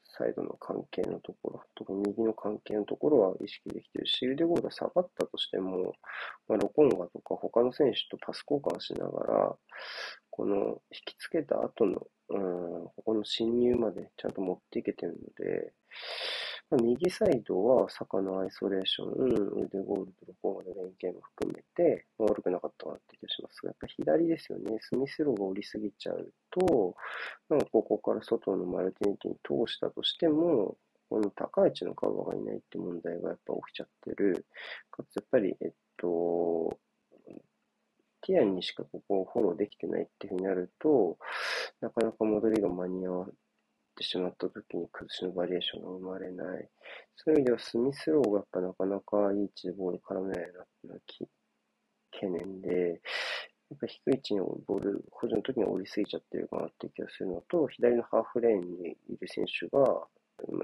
サイドの関係のところ、特に右の関係のところは意識できてるし、腕ゴールが下がったとしても、まあ、ロコンガとか他の選手とパス交換しながら、この引きつけた後の、うん、ここの侵入までちゃんと持っていけてるので、右サイドは坂のアイソレーション、腕ゴールとロコンガの連携も含めて、悪くなかったかなって気がしますが、やっぱ左ですよね。スミスローが降りすぎちゃうと、なんかここから外のマルティネティに通したとしても、この高い位置のカバーがいないって問題がやっぱ起きちゃってる。かつやっぱり、えっと、ティアにしかここをフォローできてないっていうふうになると、なかなか戻りが間に合わってしまった時に崩しのバリエーションが生まれない。そういう意味ではスミスローがやっぱなかなかいい位置でボール絡めないなっていうのは懸念で、やっぱ低い位置にボール、補助の時に降りすぎちゃってるかなっていう気がするのと、左のハーフレーンにいる選手が、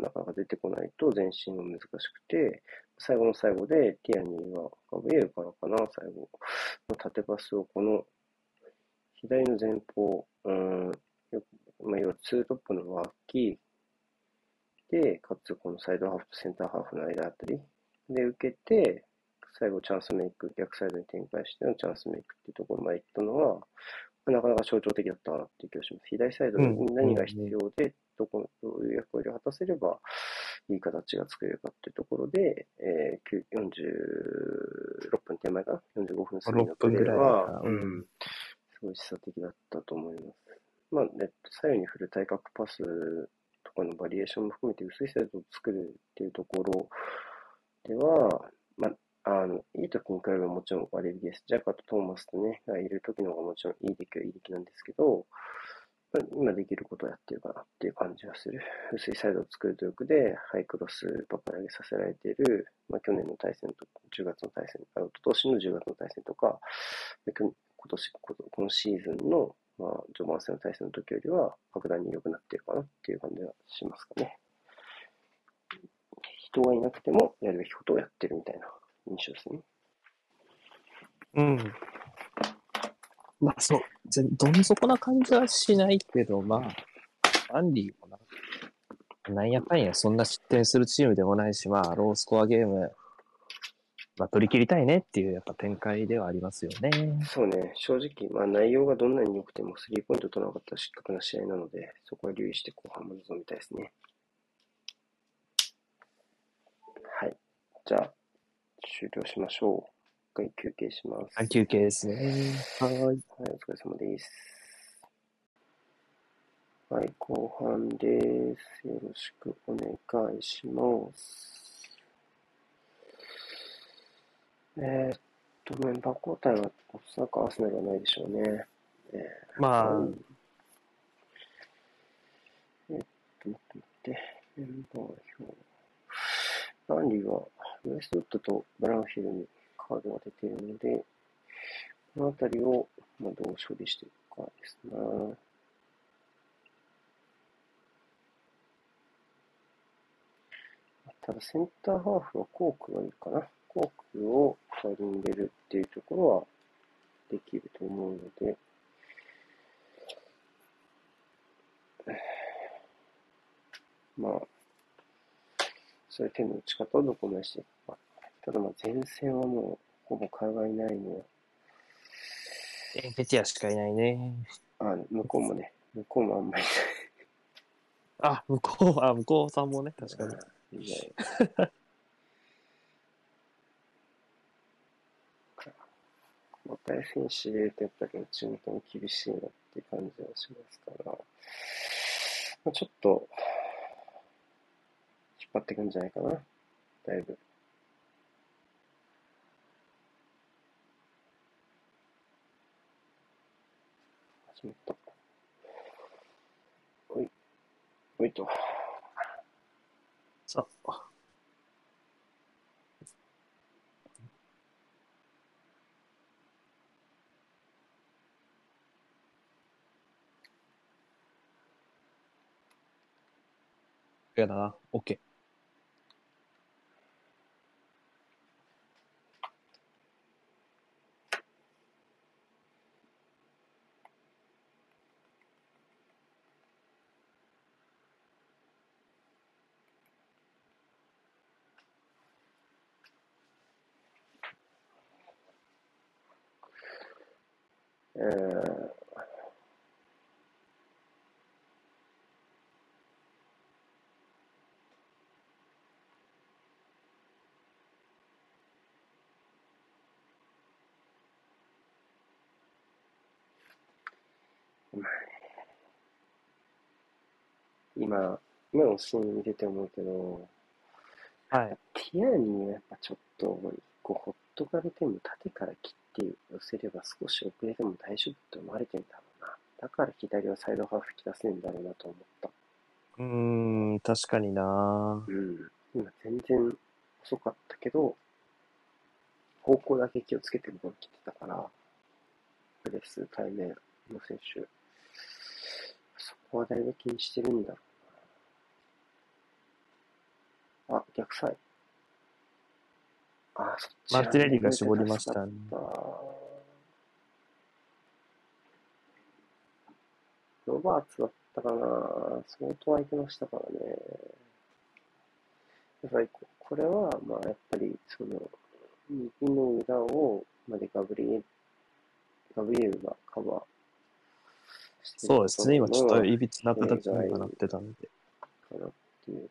なかなか出てこないと前進が難しくて、最後の最後でティアニーが、ガブリエルからかな、最後の縦パスをこの左の前方、うん、よまあ、要はツートップの脇で、かつこのサイドハーフとセンターハーフの間あたりで受けて、最後チャンスメイク、逆サイドに展開してのチャンスメイクっていうところまで行ったのは、なかなか象徴的だったなっていう気がします。左サイドに何が必要で、どこのどういう役割を果たせれば、いい形が作れるかっていうところで、えー、46分手前かな ?45 分過ぎのプレーは、すごい示唆的だったと思います。まあ、えっと、左右に振る対角パスとかのバリエーションも含めて薄いサイドを作るっていうところでは、まあ、あの、いい時に比べばもちろん悪いです。ジャカとトーマスとね、がいる時の方がもちろんいい出来はいい出来なんですけど、まあ今できることをやってるかなっていう感じがする。薄いサイドを作る努力で、ハイクロスばっかり上げさせられている、まあ、去年の対戦と、10月の対戦、あ、一昨年の10月の対戦とか、今年、このシーズンの、まあ、序盤戦の対戦の時よりは、格段に良くなっているかなっていう感じがしますかね。人がいなくても、やるべきことをやってるみたいな印象ですね。うん。まあそう、ぜどん底な感じはしないけど、まあ、アンディもな、なんやかんやそんな失点するチームでもないし、まあ、ロースコアゲーム、まあ、取り切りたいねっていうやっぱ展開ではありますよね。そうね、正直、まあ内容がどんなに良くてもスリーポイント取らなかったら失格な試合なので、そこは留意して後半も臨みたいですね。はい。じゃあ、終了しましょう。一回休憩します。あ休憩ですね。はい。はい、お疲れ様です。はい、後半です。よろしくお願いします。えーっと、メンバー交代はおそらくアーセナルはないでしょうね。えまあ、うんえっと、待って待って、メンバー表。ランリーはウエストウッドとブラウンヒルにカードが出ているので、このあたりを、まあ、どう処理していくかですね。ただ、センターハーフはコークがいいかな。コークを2人に入れるっていうところはできると思うので、まあ、そういう手の打ち方をどこまでしていくか。ただまあ前線はもうほぼ海外ないのは、エンペティアしかいないね。あ、向こうもね、向こうもあんまりあ、向こう、あ、向こうさんもね、確かに。いない。交代選手入れるとやっぱり中途も厳しいなって感じはしますから、まあ、ちょっと、引っ張っていくんじゃないかな。だいぶ。始まった。おい。おいと。さあ。やだな。OK。えー、今、今のシーン見てて思うけど、はい。ティアニーはやっぱちょっと、一個ほっとかれても縦から切って寄せれば少し遅れても大丈夫って思われてんだろうな。だから左はサイドハーフ引き出せんだろうなと思った。うーん、確かになうん。今全然遅かったけど、方向だけ気をつけて動きてたから、プレス対面の選手、そこはだいぶ気にしてるんだろうな。あ、逆サイ。あ、そっちマルティネリが絞りましたねロバーツだったかな相当空いてましたからね。やっぱりここれは、まあやっぱりその、右の裏を、までガブリエル、ガブリエルがカバーそうですね。今ちょっといいびつな形にはなってたんで。かなっていう。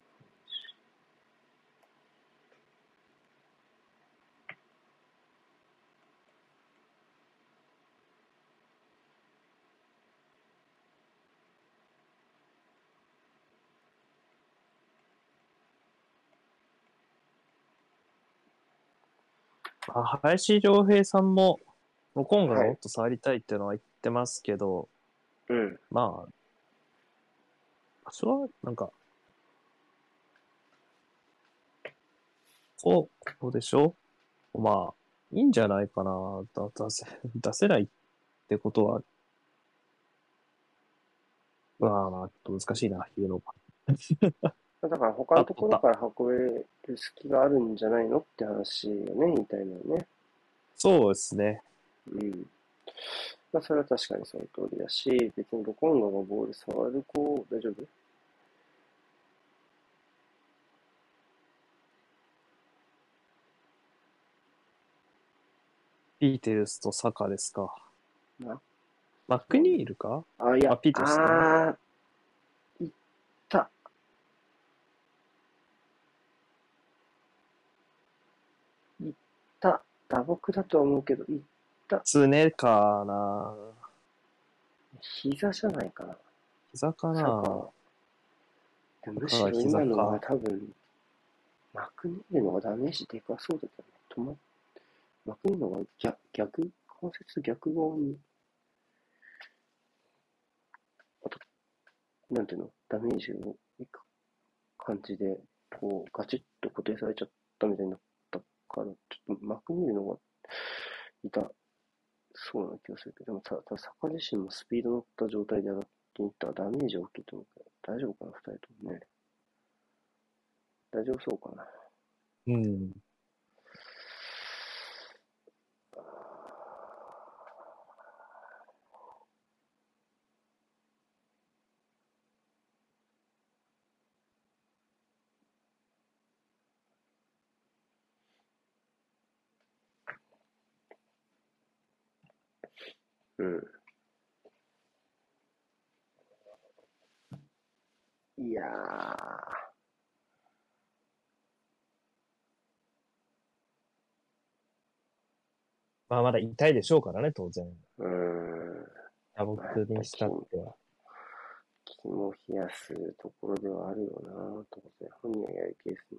林良平さんも、ロコンガがもっと触りたいっていうのは言ってますけど、うん。まあ、場所は、なんか、こう、こうでしょ？まあ、いいんじゃないかな。だ出せ、出せないってことは、まあまあ、ちょっと難しいな、言うのが。だから他のところから運べる隙があるんじゃないのって話よね、言いたいのはね。そうですね。うん。まあ、それは確かにその通りだし、別にロコンガがボール触る子、大丈夫？ピーテルスとサカですか。な？マックニールか？あ、いや、あピートですねあー、いった。いった。打撲だとは思うけど、いった。つねかな。膝じゃないかな。膝かな。でむしろ今のは多分、マクニールの方がダメージでかそうだけどね。止まっマクニールの方が逆、逆、関節逆側に、あと、なんていうの、ダメージをいく感じで、こう、ガチッと固定されちゃったみたいになから、ちょっとマクニールの方が痛そうな気がするけど、でもただ坂自身もスピード乗った状態で上がっていったらダメージ大きいと思うけど、大丈夫かな、二人ともね。大丈夫そうかな。うん。いやー。まあまだ痛いでしょうからね、当然。うーん。打撲にしたっては。き肝を冷やすところではあるよなと思って、本人はやる気ですね。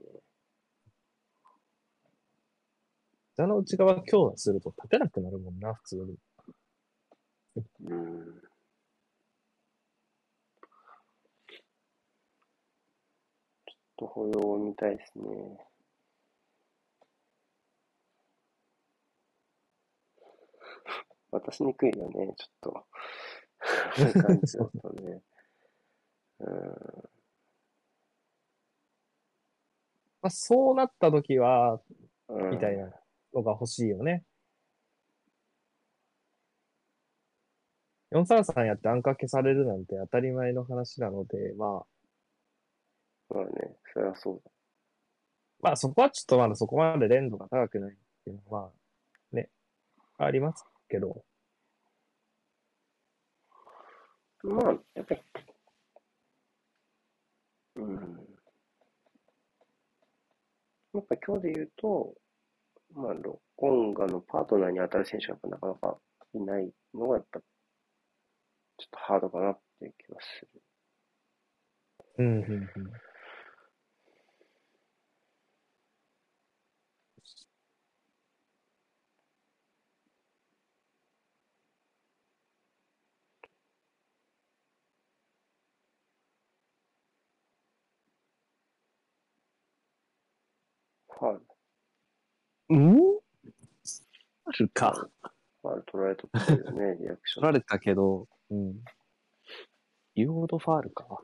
膝の内側強打すると立てなくなるもんな、普通に。うん。ちょっと保養を見たいですね。渡しにくいよね、ちょっと。そういう感じだとね。うん。まあ、そうなった時は、うんみたいなのが欲しいよね。433やってアンカー消されるなんて当たり前の話なので、まあ、まあね、そりゃそうだ。まあそこはちょっとまだそこまで連度が高くないっていうのは、まあ、ね、ありますけど、まあ、やっぱり、うん。やっぱ今日で言うと、まあ、ロッコンガのパートナーに当たる選手はやっぱなかなかいないのが、やっぱ、ちょっとハードかなっていう気がする。うん、うん、うん。ファール、うん？あるか。ファール取られとったよね、リアクション。取られたけど、うん。ユードファールか。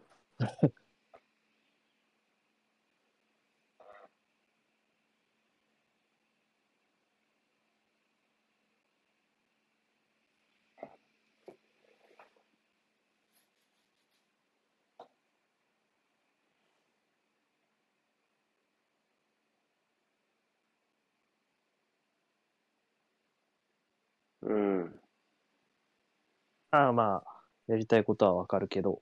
うん。ああ、まあ、やりたいことはわかるけど。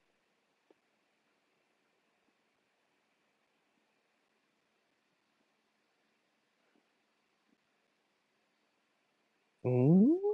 うん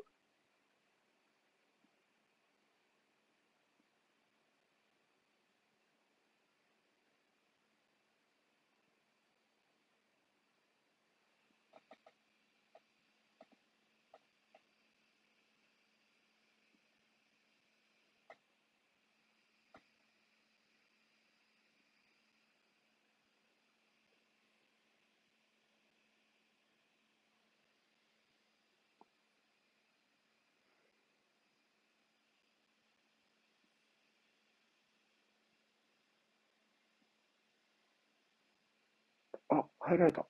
あ、入られた。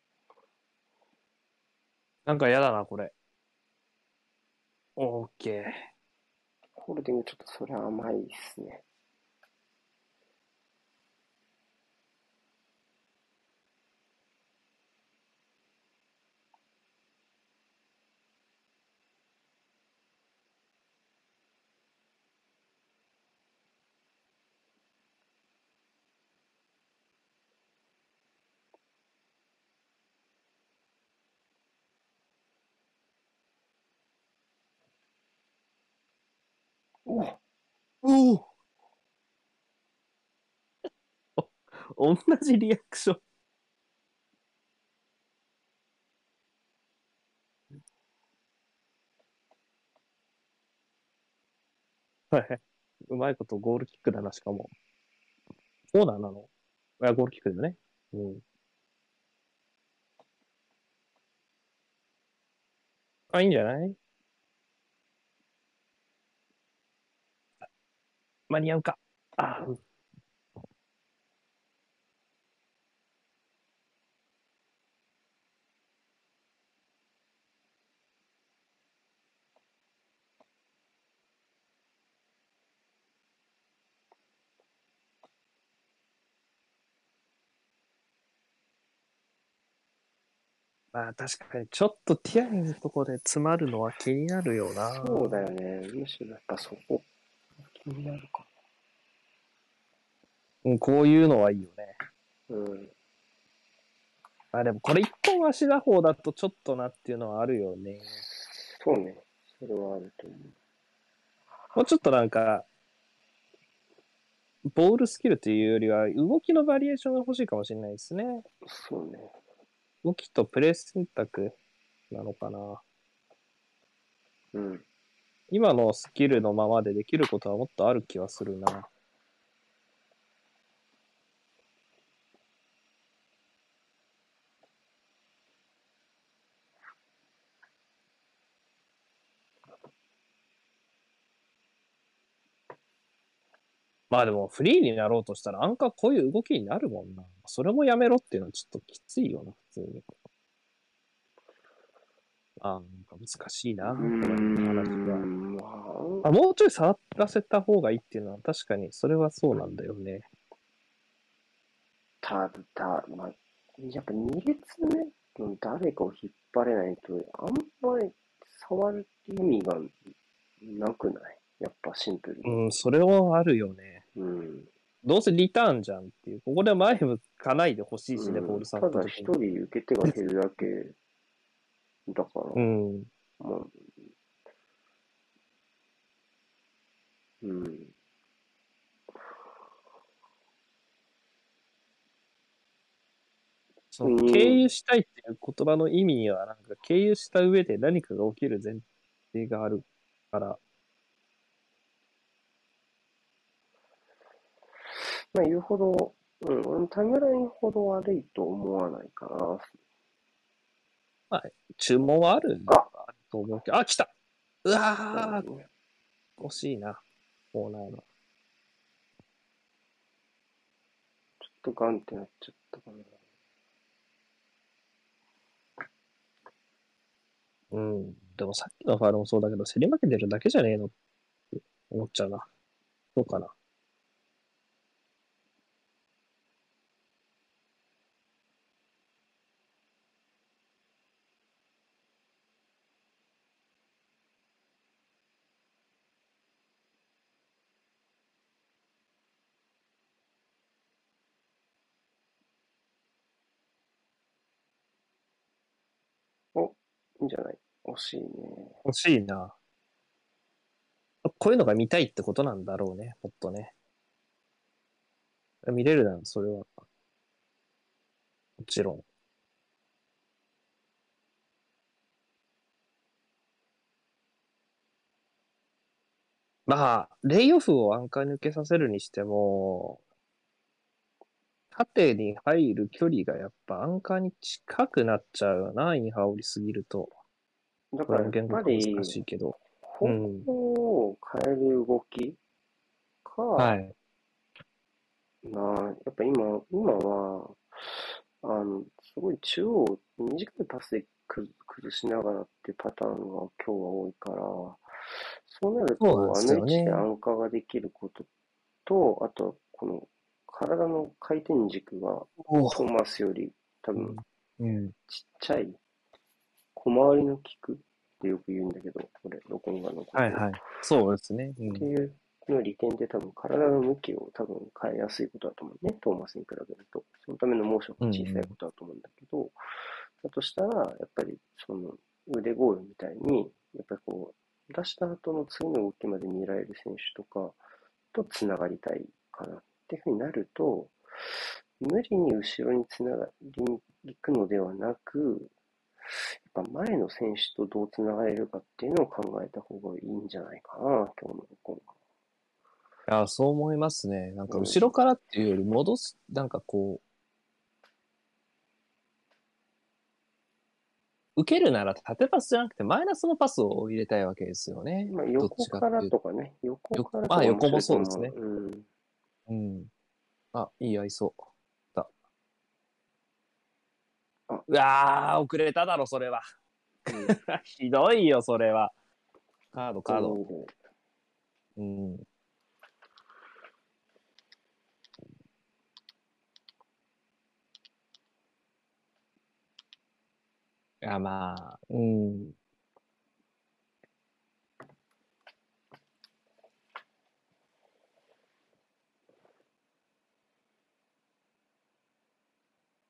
なんか嫌だな、これ。オーケー。ホールディングちょっとそれは甘いっすね。おうお同じリアクション。はい。うまいことゴールキックだな、しかも。コーナーなのいや、ゴールキックだよね。うん。あ、いいんじゃない？間に合うか。あ、うんまあ確かにちょっとティアニーのとこで詰まるのは気になるよな。そうだよね。むしろやっぱそこ、気になるか。うん、こういうのはいいよね。うん。あ、でもこれ一本足打法だとちょっとなっていうのはあるよね。そうね。それはあると思う。もうちょっとなんか、ボールスキルというよりは、動きのバリエーションが欲しいかもしれないですね。そうね。動きとプレス選択なのかな。うん。今のスキルのままでできることはもっとある気はするな。まあでもフリーになろうとしたらアンカーこういう動きになるもんな。それもやめろっていうのはちょっときついよな、普通に。あなんか難しいな、うこの話は。あ、あもうちょい触らせた方がいいっていうのは確かにそれはそうなんだよね。ただ、まあ、やっぱ2列目の誰かを引っ張れないと、あんまり触る意味がなくない？やっぱシンプルに。うん、それはあるよね。うん。どうせリターンじゃんっていう。ここで前向かないでほしいしね、うんボール触たった。だ一人受け手が減るだけだから、うん。まあ、うん。そのうん経由したいっていう言葉の意味には、なんか経由した上で何かが起きる前提があるから、まあ言うほど、うん、俺もタイムラインほど悪いと思わないかな。注文はあるあと思うけど、あ、来たうわー、惜しいな、コーナーが。ちょっとガンってなっちゃったかな。うん。でもさっきのファウルもそうだけど、競り負けてるだけじゃねえのって思っちゃうな。そうかな。お、いいんじゃない惜しいね。欲しいな。こういうのが見たいってことなんだろうね、もっとね。見れるならそれは。もちろん。まあ、レイオフをアンカー抜けさせるにしても、縦に入る距離がやっぱアンカーに近くなっちゃうよな、インハー降りすぎると。だからやっぱり、難しいけど。方向を変える動きか、はい。なあ、やっぱ今、今は、あの、すごい中央、短いパスでく崩しながらっていうパターンが今日は多いから、そうなると、あの位置でアンカーができることと、あと、この体の回転軸がおトーマスより多分うん。ちっちゃい、小回りの利くってよく言うんだけど、これ、ロコンガのこと。はいはい。そうですね。うんっていうの利点で多分体の向きを多分変えやすいことだと思うね、トーマスに比べると。そのためのモーションが小さいことだと思うんだけど、だとしたら、やっぱりその腕ゴールみたいに、やっぱりこう、出した後の次の動きまで見られる選手とかとつながりたいかなっていうふうになると、無理に後ろにつながりに行くのではなく、やっぱ前の選手とどうつながれるかっていうのを考えた方がいいんじゃないかな、今日の今後。いや、そう思いますね。なんかうん後ろからっていうより戻す、なんかこう、受けるなら縦パスじゃなくてマイナスのパスを入れたいわけですよね。まあ、横ちからとかね、横からとかまあ横もそうですねう。うん。あ、いい合いそう。だ。あうわー、遅れただろ、それは。うん。ひどいよ、それは。カード、うん。カード。うん。いや、まあ、うん。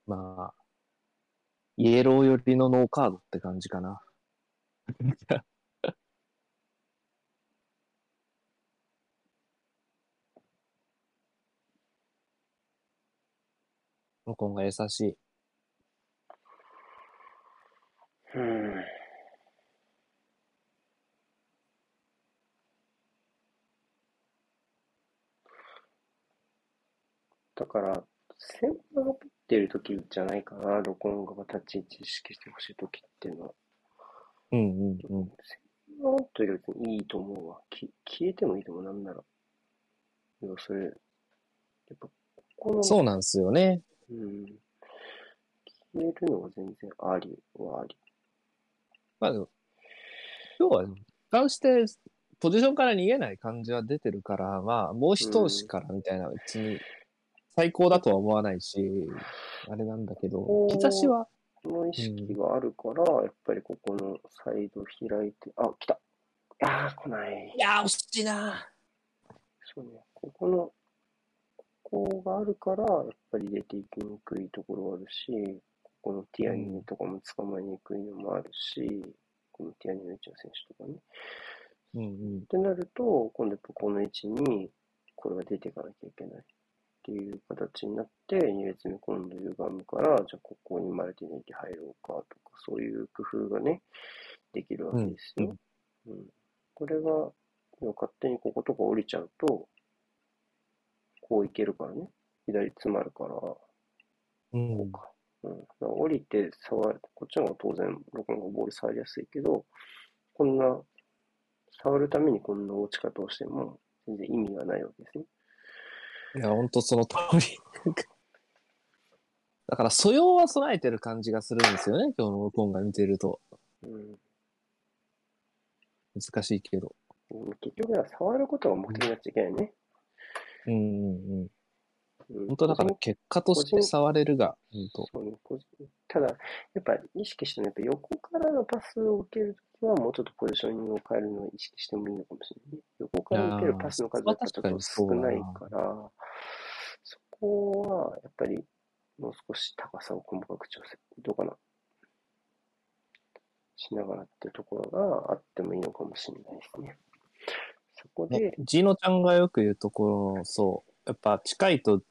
まあ、イエロー寄りのノーカードって感じかな。ノコンが優しい。うん。だから、センターってる時じゃないかな、録音が立ち位置意識してほしい時っていうのは。うんうんうん。専門というより別にいいと思うわ。き消えてもいいと思う、なんなら。いや、それ、やっぱ、ここの、そうなんですよね。うん。消えるのは全然ありはあり。まあでも、今日は、一貫して、ポジションから逃げない感じは出てるから、まあ、もう一押しからみたいな、別に、最高だとは思わないし、あれなんだけど兆しは、この意識があるから、やっぱりここのサイド開いて、あ、来た。ああ、来ない。いやー、惜しいなそうね。ここの、ここがあるから、やっぱり出ていきにくいところがあるし、ここのティアニーとかも捕まえにくいのもあるし、このティアニーの位置の選手とかね。うんうんっ。てなると、今度やっぱこの位置に、これが出ていかなきゃいけない。っていう形になって、2列目今度歪むから、じゃあここにマルティネリ入ろうかとか、そういう工夫がね、できるわけですよ。うんこれが、勝手にこことか降りちゃうと、こういけるからね。左詰まるから、うんこうか。うん。だから降りて触る、こっちの方が当然、僕の方がボール触りやすいけど、こんな、触るためにこんな落ち方をしても、全然意味がないわけですね。いや、ほんとその通り。だから素養は備えてる感じがするんですよね、今日の録音が見てると。うん。難しいけど。うん結局は触ることが目的になっちゃいけないね。うんうんうん。うん、本当だから結果として触れるが、本当。ただ、やっぱ意識してね、やっぱ横からのパスを受けるときは、もうちょっとポジショニングを変えるのを意識してもいいのかもしれないね。横から受けるパスの数がちょっと少ないから、そこはやっぱりもう少し高さを細かく調整、どうかな。しながらってところがあってもいいのかもしれないですね。そこで、ね、ジーノちゃんがよく言うところの、そう、やっぱ近いと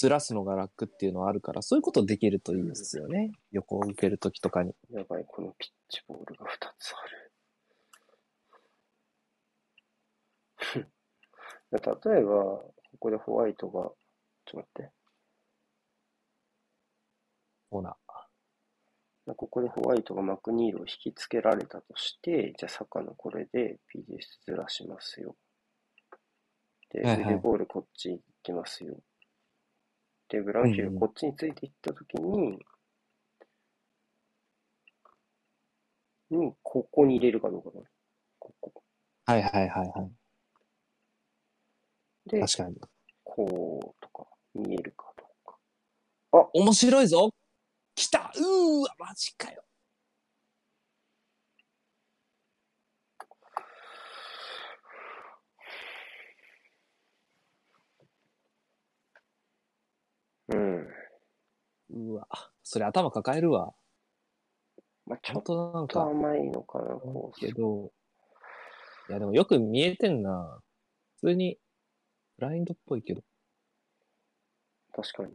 ずらすのが楽っていうのはあるから、そういうことできるといいですよね。横を受けるときとかに。やばい、このピッチボールが2つある。例えば、ここでホワイトが、ちょっと待って。ほな。ここでホワイトがマクニールを引きつけられたとして、じゃあサカのこれで PJ ずらしますよ。で、はいはいボールこっち行きますよ。で、ブラウンヒルこっちについていったときに、に、ここに入れるかどうかだね。ここ。はいはいはいはい。で、確かに。こうとか、見えるかどうか。面白いぞ来たうーわ、マジかよ。うん。うわ、それ頭抱えるわ。まあ、ちょ本っと当なんか、甘いのかな、こう。けど、いやでもよく見えてんな。普通に、ブラインドっぽいけど。確かに。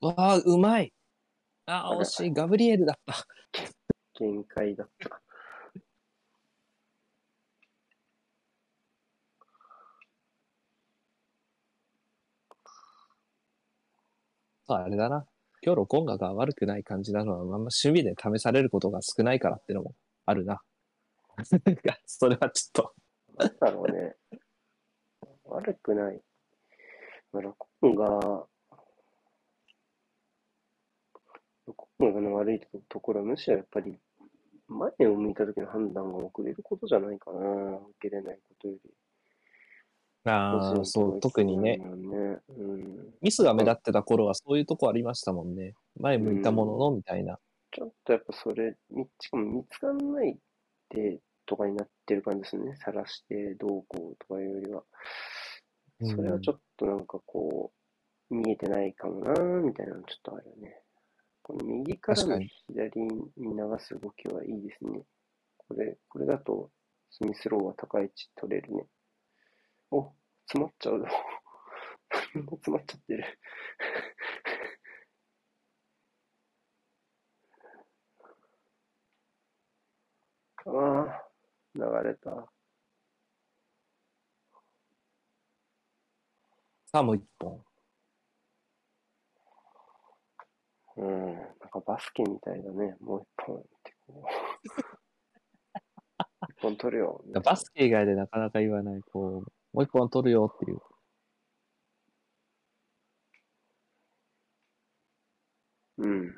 わあ、うまい。あー、あら惜しい。ガブリエルだった。限界だった。そうあれだな。今日録音がが悪くない感じなのは、まあま趣味で試されることが少ないからってのもあるな。それはちょっと。なんだろうね。悪くない。まあ、録音が、録音が悪いところはむしろやっぱり前を向いた時の判断が遅れることじゃないかな。受けれないことより。ああ、そう、特にね。ね。うん。ミスが目立ってた頃はそういうとこありましたもんね。前向いたものの、みたいな。ちょっとやっぱそれ、みしかも見つかんないでとかになってる感じですね。晒してどうこうとかいうよりは。それはちょっとなんかこう、見えてないかもなーみたいなのちょっとあるよね。この右からの左に流す動きはいいですね。これ、これだとスミスローは高い位置取れるね。お、詰まっちゃうぞ。詰まっちゃってる。ああ、流れた。さあ、もう一本。うん、なんかバスケみたいだね。もう一本ってこう。一本取るよ。バスケ以外でなかなか言わない、こう、もう一本取るよっていう。うん。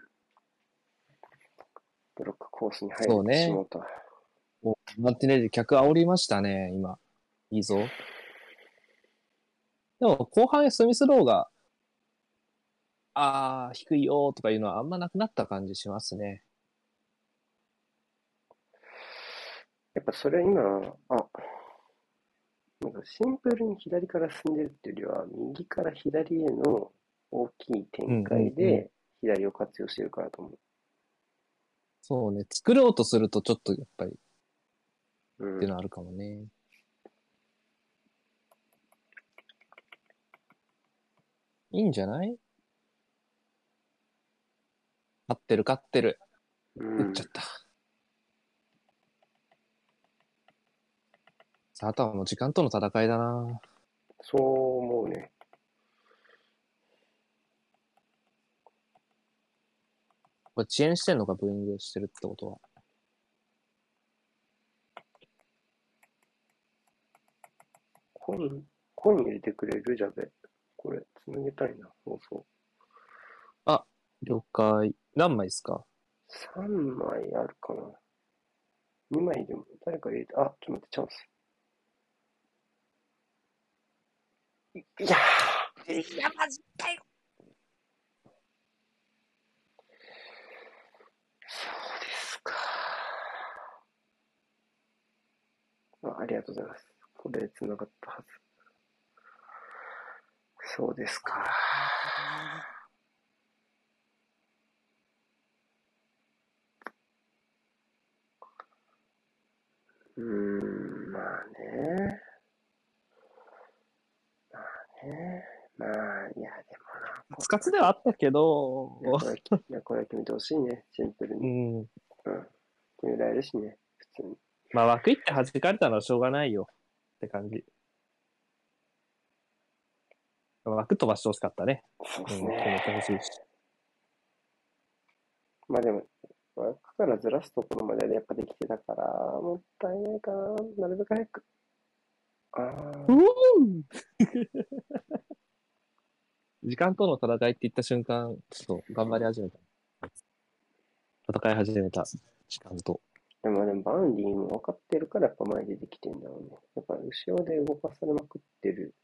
ブロックコースに入そうねれてしまった。おマーティネリ客煽りましたね、今。いいぞ。でも、後半スミスローが、あー、低いよとかいうのはあんまなくなった感じしますね。やっぱそれは今、あ、なんかシンプルに左から進んでるっていうよりは、右から左への大きい展開うんうんうで左を活用してるからと思う。そうね。作ろうとするとちょっとやっぱりっうんていうのはあるかもね。いいんじゃない？勝ってる勝ってる。うん打っちゃった。あ、あとはもう時間との戦いだな。そう思うね。これ遅延してんのか、ブーイングしてるってことは。コイン、コイン入れてくれる？じゃべ。これ、つなげたいな、放送。了解。何枚ですか？3枚あるかな。2枚でも誰か入れて、あ、ちょっと待って、チャンス。いやーいや、マジかよそうですか。あありがとうございます。これ、繋がったはず。そうですか。うーん、まあね。まあね。まあ、いや、でもな。カツカツではあったけど、いやこれはきいや、これは決めてほしいね。シンプルうに。ん。うん。決められるしね。普通に。まあ枠いって弾かれたのはしょうがないよって感じ。枠飛ばしてほしかったね。そううん、決めですね。てほしいし。まあでも、枠からずらすところまでやっぱできてたから、もったいないかな。なるべく早く。ああ、時間との戦いって言った瞬間、ちょっと頑張り始めた。戦い始めた時間と。でもでもバーンリーも分かってるからやっぱ前でできてんだろうね。やっぱ後ろで動かされまくってる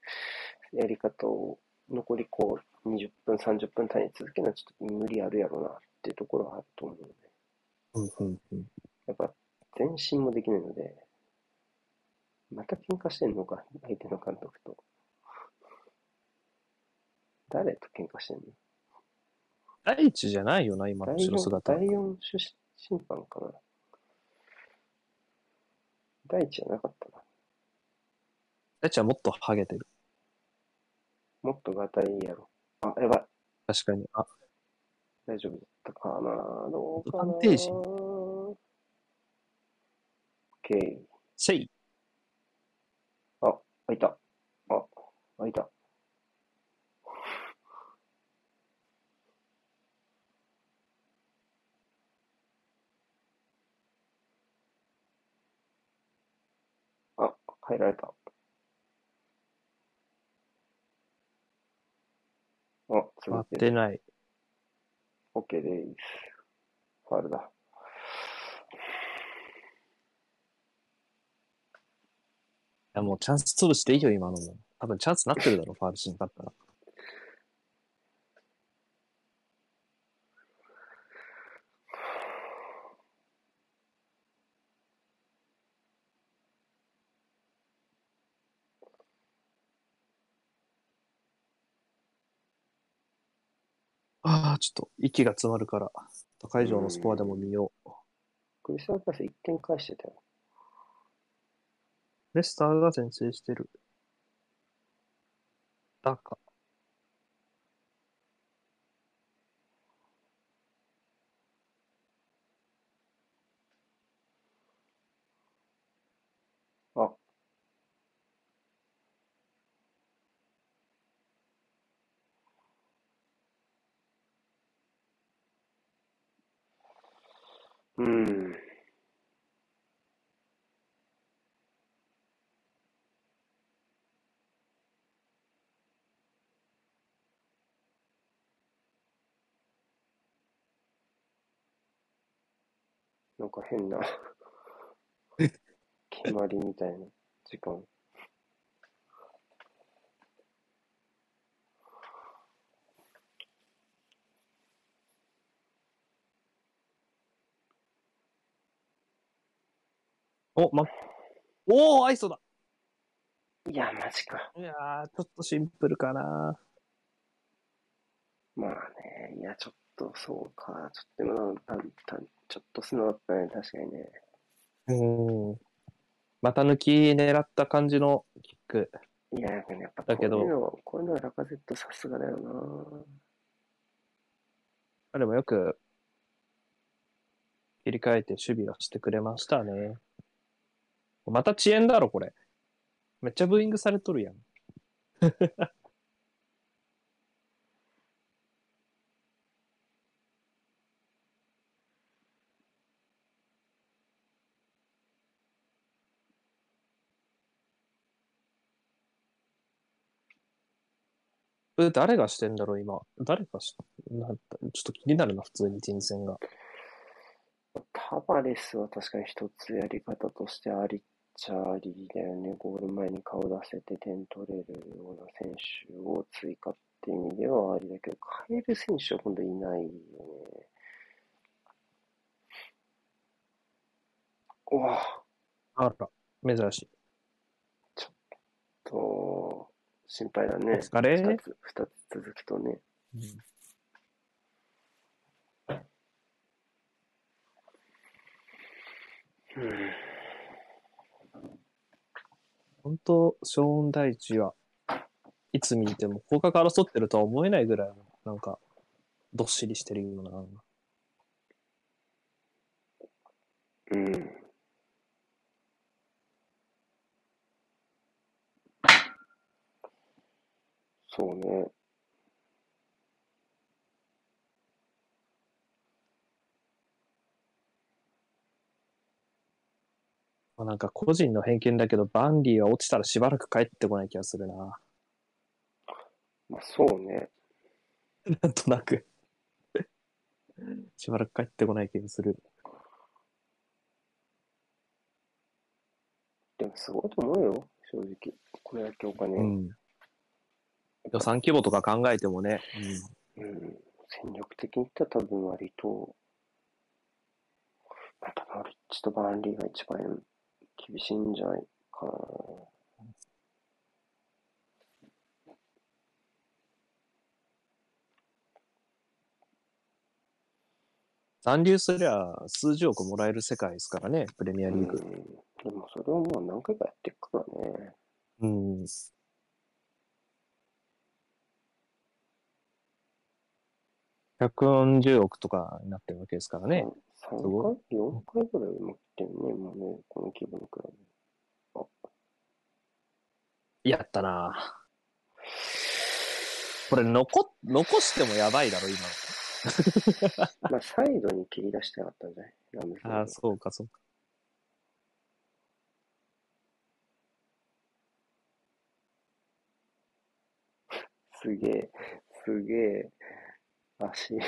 やり方を残りこう20分、30分単位で続けるのはちょっと無理あるやろうなっていうところはあると思うね。うんうんうん。やっぱ前進もできないので、また喧嘩してんのか、相手の監督と。誰と喧嘩してんの？第一じゃないよな、今の第4、後ろ姿。第四主審判かな第一じゃなかったな。第一はもっとハゲてる。もっとがたいいやろ。あ、やばい。確かに。あ、大丈夫だったかなどうかな探偵陣 ?OK。せい。あ、開いた。あ、開いた。あ、入られた。あ、待続ける。ってない。OK です。ファールだ。いや、もうチャンス潰していいよ、今のも。多分チャンスなってるだろ、ファールしなかったら。ちょっと息が詰まるから、高い上のスコアでも見よう。クリスタルパス1点返してたよ。レスターが先制してる。だか。あ、うん。なんか変な 決まりみたいな時間。お、ま、おー、アイソだいや、マジか。いやー、ちょっとシンプルかな。まあね、いや、ちょっとそうか。ちょっと今のたたちょっと素直だったね、確かにね。うん。股抜き狙った感じのキック。いや、やっぱこだけどういうの、こういうのはラカゼットさすがだよな。でもよく切り替えて守備をしてくれましたね。また遅延だろ、これ。めっちゃブーイングされとるやん。え、誰がしてんだろう、今。誰がし、なんちょっと気になるな、普通に人選が。タバレスは確かに一つやり方としてありっちゃありだよね。ゴール前に顔出せて点取れるような選手を追加って意味ではありだけど、変える選手は今度いないよね。うわあら、珍しい。と、心配だね。お疲れ二つ、二つ続くとね。うん。本当、ショーン大地はいつ見ても降格争ってるとは思えないぐらい、なんか、どっしりしてるような。うん。そうね。まあなんか個人の偏見だけど、バンリーは落ちたらしばらく帰ってこない気がするな。まあそうね。なんとなく。しばらく帰ってこない気がする。でもすごいと思うよ、正直。これだけお金。うん。予算規模とか考えてもね。うん、戦力的に言ったら多分割と、またノリッチとバーンリーが一番厳しいんじゃないかな。残留すりゃ数十億もらえる世界ですからね、プレミアリーグ。うん、でもそれをもう何回かやっていくからね。うん。140億とかになってるわけですからね。3すご回 ?4 回ぐらい持ってるね、もうね、この規模のクラブ。やったなこれ残、残してもやばいだろ、今 まあ、サイドに切り出してなかったんじゃない？ああ、そうか、そうか。すげえ、すげえ、足、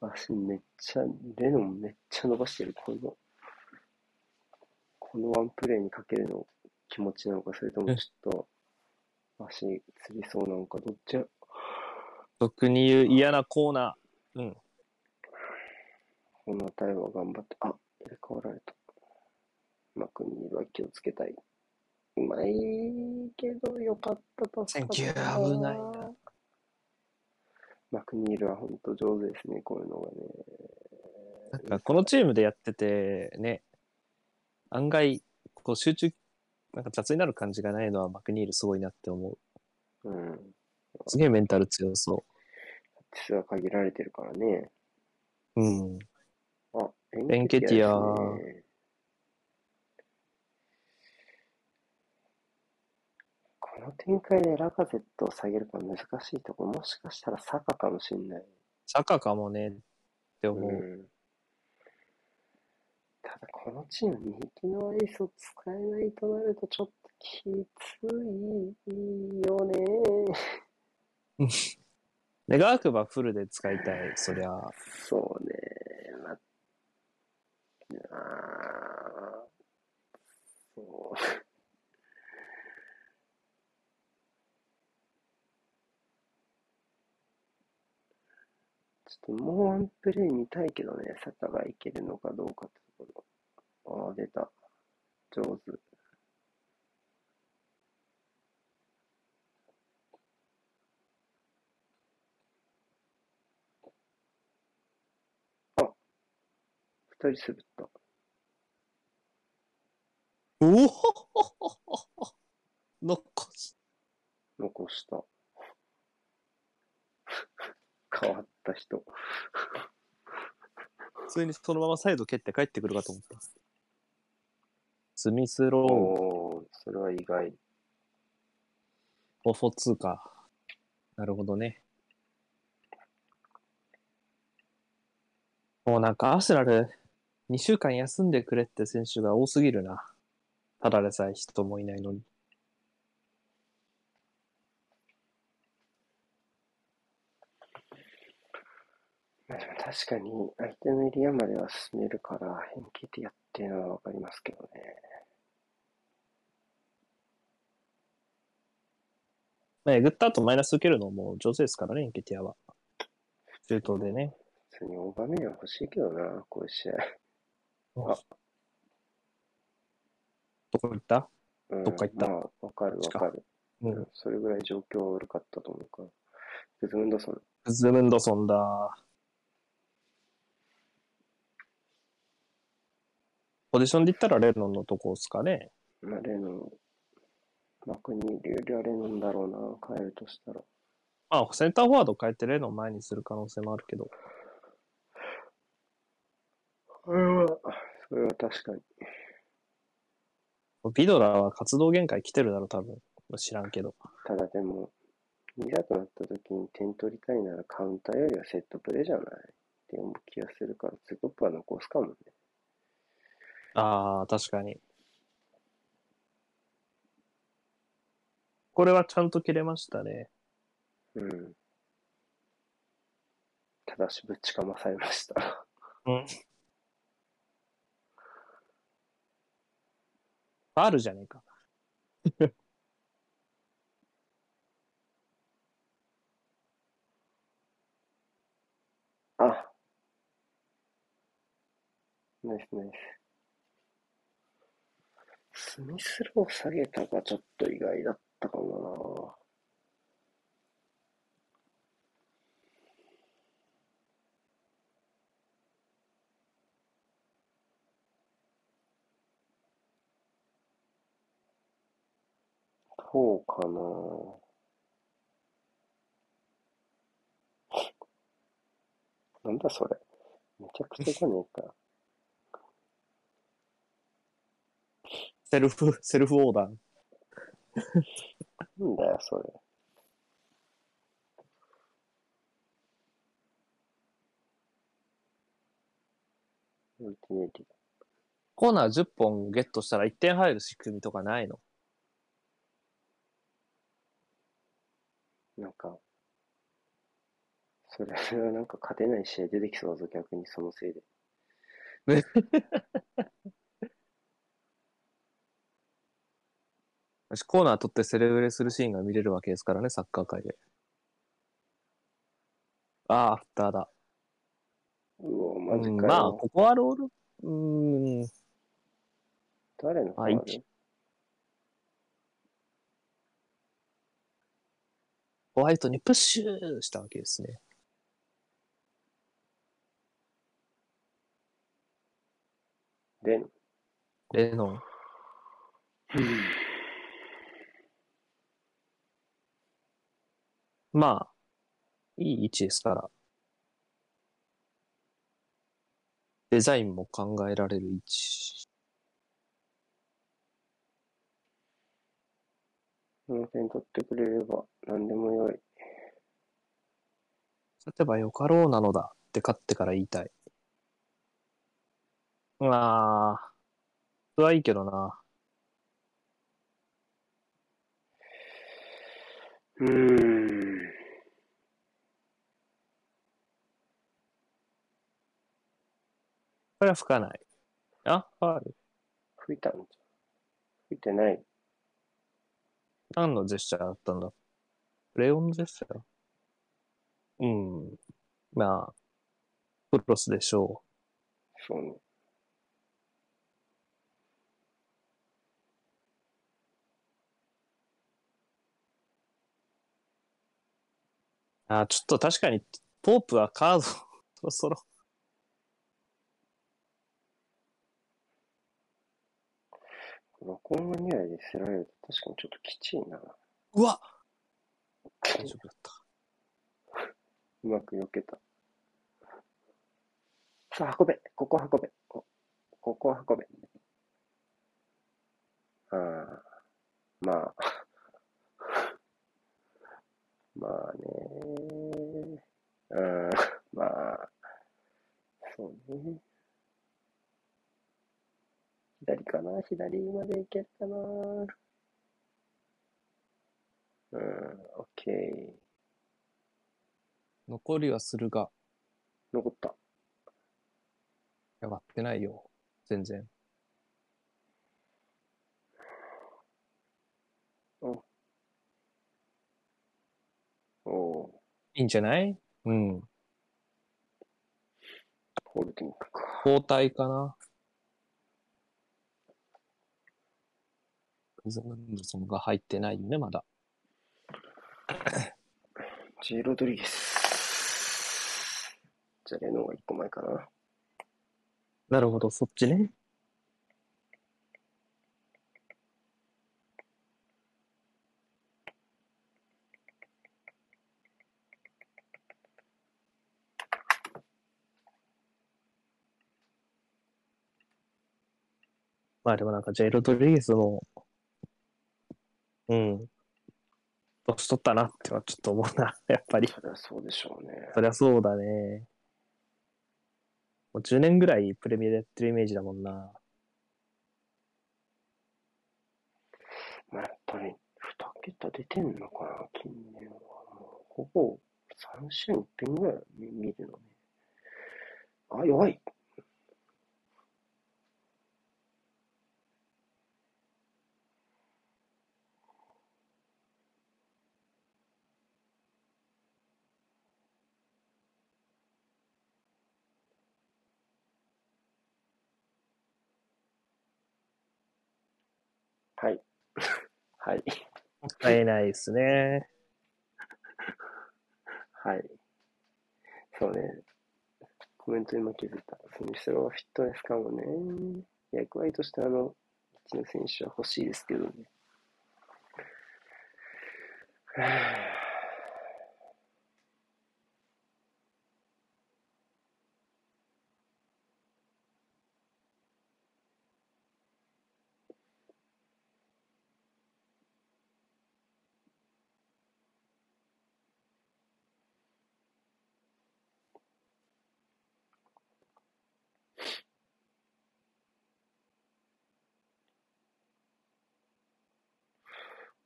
足めっちゃ、レノンめっちゃ伸ばしてる、この、このワンプレーにかけるの気持ちなのか、それともちょっと、足つりそうなのか、どっちや、俗に言う嫌なコーナー。うん。この対は頑張って、あ、入れ替わられた。マクニールは気をつけたい。うまいけど、よかったと。 Thank you 危ないな。マクニールは本当上手ですね、こういうのがね。なんかこのチームでやってて、ね、案外、こう集中なんか雑になる感じがないのはマクニールすごいなって思う。うん。すげえメンタル強そ実は限られてるからね。う。うん。あ、エエンケティアねこの展開でラカゼットを下げるか難しいところ、もしかしたらサカかもしれない。サカかもねって思う。うん。ただこのチーム、右のエースを使えないとなるとちょっときついよね。願わくばフルで使いたい、そりゃ。そうね。まあーそう。ちょっともうワンプレイ見たいけどね、サカがいけるのかどうかってところ。ああ、出た。上手。あ、二人滑った。おお残 し。残した。変わった人。普通にそのままサイド蹴って帰ってくるかと思った。スミスロー、おー、それは意外。オフォ2か。なるほどね。もうなんかアーセナル、2週間休んでくれって選手が多すぎるな。ただでさえ人もいないのに。まあでも確かに相手のエリアまでは進めるから、変形でやってるのはわかりますけどね。まあ、えぐった後マイナス受けるのも上手ですからね、エンケティアは。中東でね。普通に大場面は欲しいけどな、こういう試合。どこ行った？うん、どっか行った？まあ、わかるわかる。ううんん。それぐらい状況悪かったと思うから。グズムンドソン。ズムンドソンだ。ポジションで言ったらレノンのとこですかね。まあ、レノン、幕にいるよりはレノンだろうな、変えるとしたら。まあ、センターフォワード変えてレノン前にする可能性もあるけど。それは、それは確かに。ビドラは活動限界来てるだろ、多分。知らんけど。ただでも、いざとなった時に点取りたいならカウンターよりはセットプレーじゃないって思う気がするから、ツートップは残すかもね。ああ、確かに。これはちゃんと切れましたね。うん。ただしぶちかまされました。うん。ファールじゃねえか。あナイスナイス。スミスロー下げたがちょっと意外だったかもな。そうかな。なんだそれ。めちゃくちゃじゃねえか。セルフ、セルフオーダー。なんだよ、それ。コーナー10本ゲットしたら1点入る仕組みとかないの？なんか、それはなんか勝てない試合出てきそうだぞ、逆にそのせいで。私コーナー取ってセレブレするシーンが見れるわけですからね、サッカー界で。ああ、アフターだ。うお、マジうん、かまあ、よ。ここはロール、うーん、誰のファウル？ホワイトにプッシュしたわけですね。レノン。レノン。うんまあ、いい位置ですから。デザインも考えられる位置。この点取ってくれれば何でもよい。勝てばよかろうなのだって勝ってから言いたい。まあ、それはいいけどな。うーん。これは吹かない。あ、ファール。吹いたんじゃん。吹いてない。何のジェスチャーだったんだ？レオンのジェスチャー？うん。まあ、クロスでしょそうね。う。あ、ちょっと確かに、ポープはカード、そろそろ。録音が2台で捨てられると確かにちょっときちいな。うわ大丈夫だった。うまく避けた。さあ、運べ。ここ運べ。こここ運べ。ああ、まあ。まあね。うん、まあ。そうね。左かな？左まで行けるかな？うん、オッケー。残りはするが、残った。や割ってないよ。全然。おおいいんじゃない？うん。ー、ホールディングか。交代かな？グズムンドソンが入ってないよね、まだ。ジェロドリゲス。じゃあ、レノーが1個前かな。なるほど、そっちね。まあでもなんか、ジェイロドリゲスも、うん。年取ったなってはちょっと思うな、やっぱり。そりゃそうでしょうね。そりゃそうだね。もう10年ぐらいプレミアでやってるイメージだもんな。まあ、やっぱり、2桁出てんのかな、近年は。もうほぼ3試合に1点ぐらい見見るのね。あ、弱い。はい。もったいないですね。はい。そうね。コメント今気づいた。そのスローフィットネスかもね。役割としてあの、一の選手は欲しいですけどね。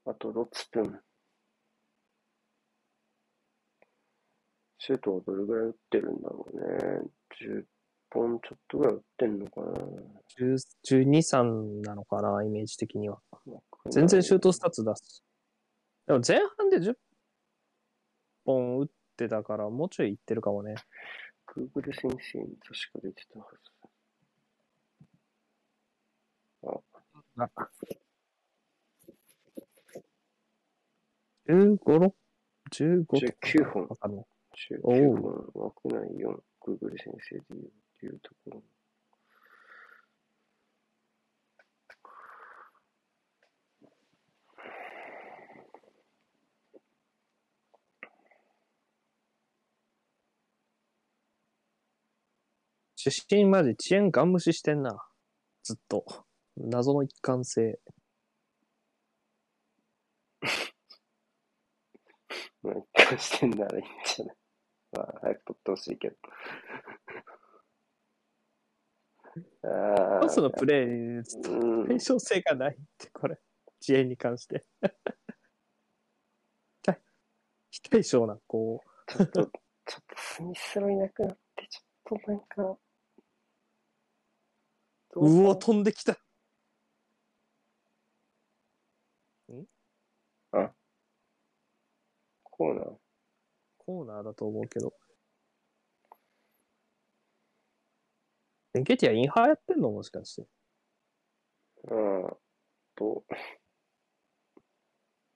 あと6分。シュートはどれぐらい打ってるんだろうね。10本ちょっとぐらい打ってんのかな。10 12、3なのかな、イメージ的には。全然シュートスタッツ出す。でも前半で10本打ってたから、もうちょいいってるかもね。Google 先生に確か出てたはず。15、6? 15とか。19本。わかんない。19本、枠内4、Google 先生で言うっていうところ。出身マジ遅延ガン無視してんな。ずっと。謎の一貫性。まあ、一貫してんならいいんじゃない？まあ、早く取ってほしいけど。あパスのプレーにずっとうん対称性がないって、これ。遅延に関して。非対称な、こう。ちょっと、ちょっとスミスロいなくなって、ちょっとなんか、どうお、か飛んできた。コーナー。コーナーだと思うけど。エンケティアインハーやってんの？もしかして。うん。と、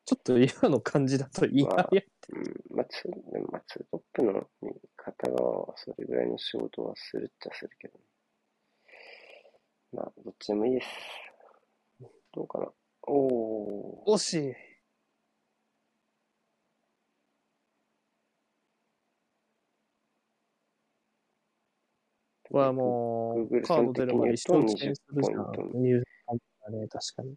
ちょっと今の感じだとインハーやってうん、まあ、ツーでもまあ、ツートップの片側はそれぐらいの仕事はするっちゃするけど、まあ、どっちでもいいです。どうかな？おー。惜しい。はもう、カード出るまで一緒に算的にするじゃん20ポイント。ニュースだね、確かに。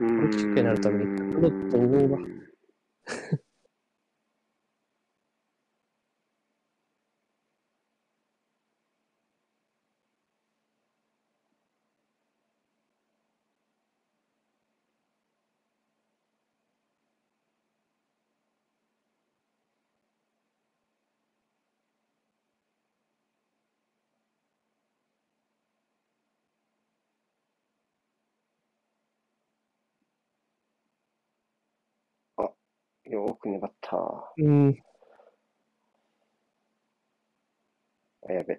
大きくなるためにタブロットをオーバーよーく粘った。うん。あ、やべ。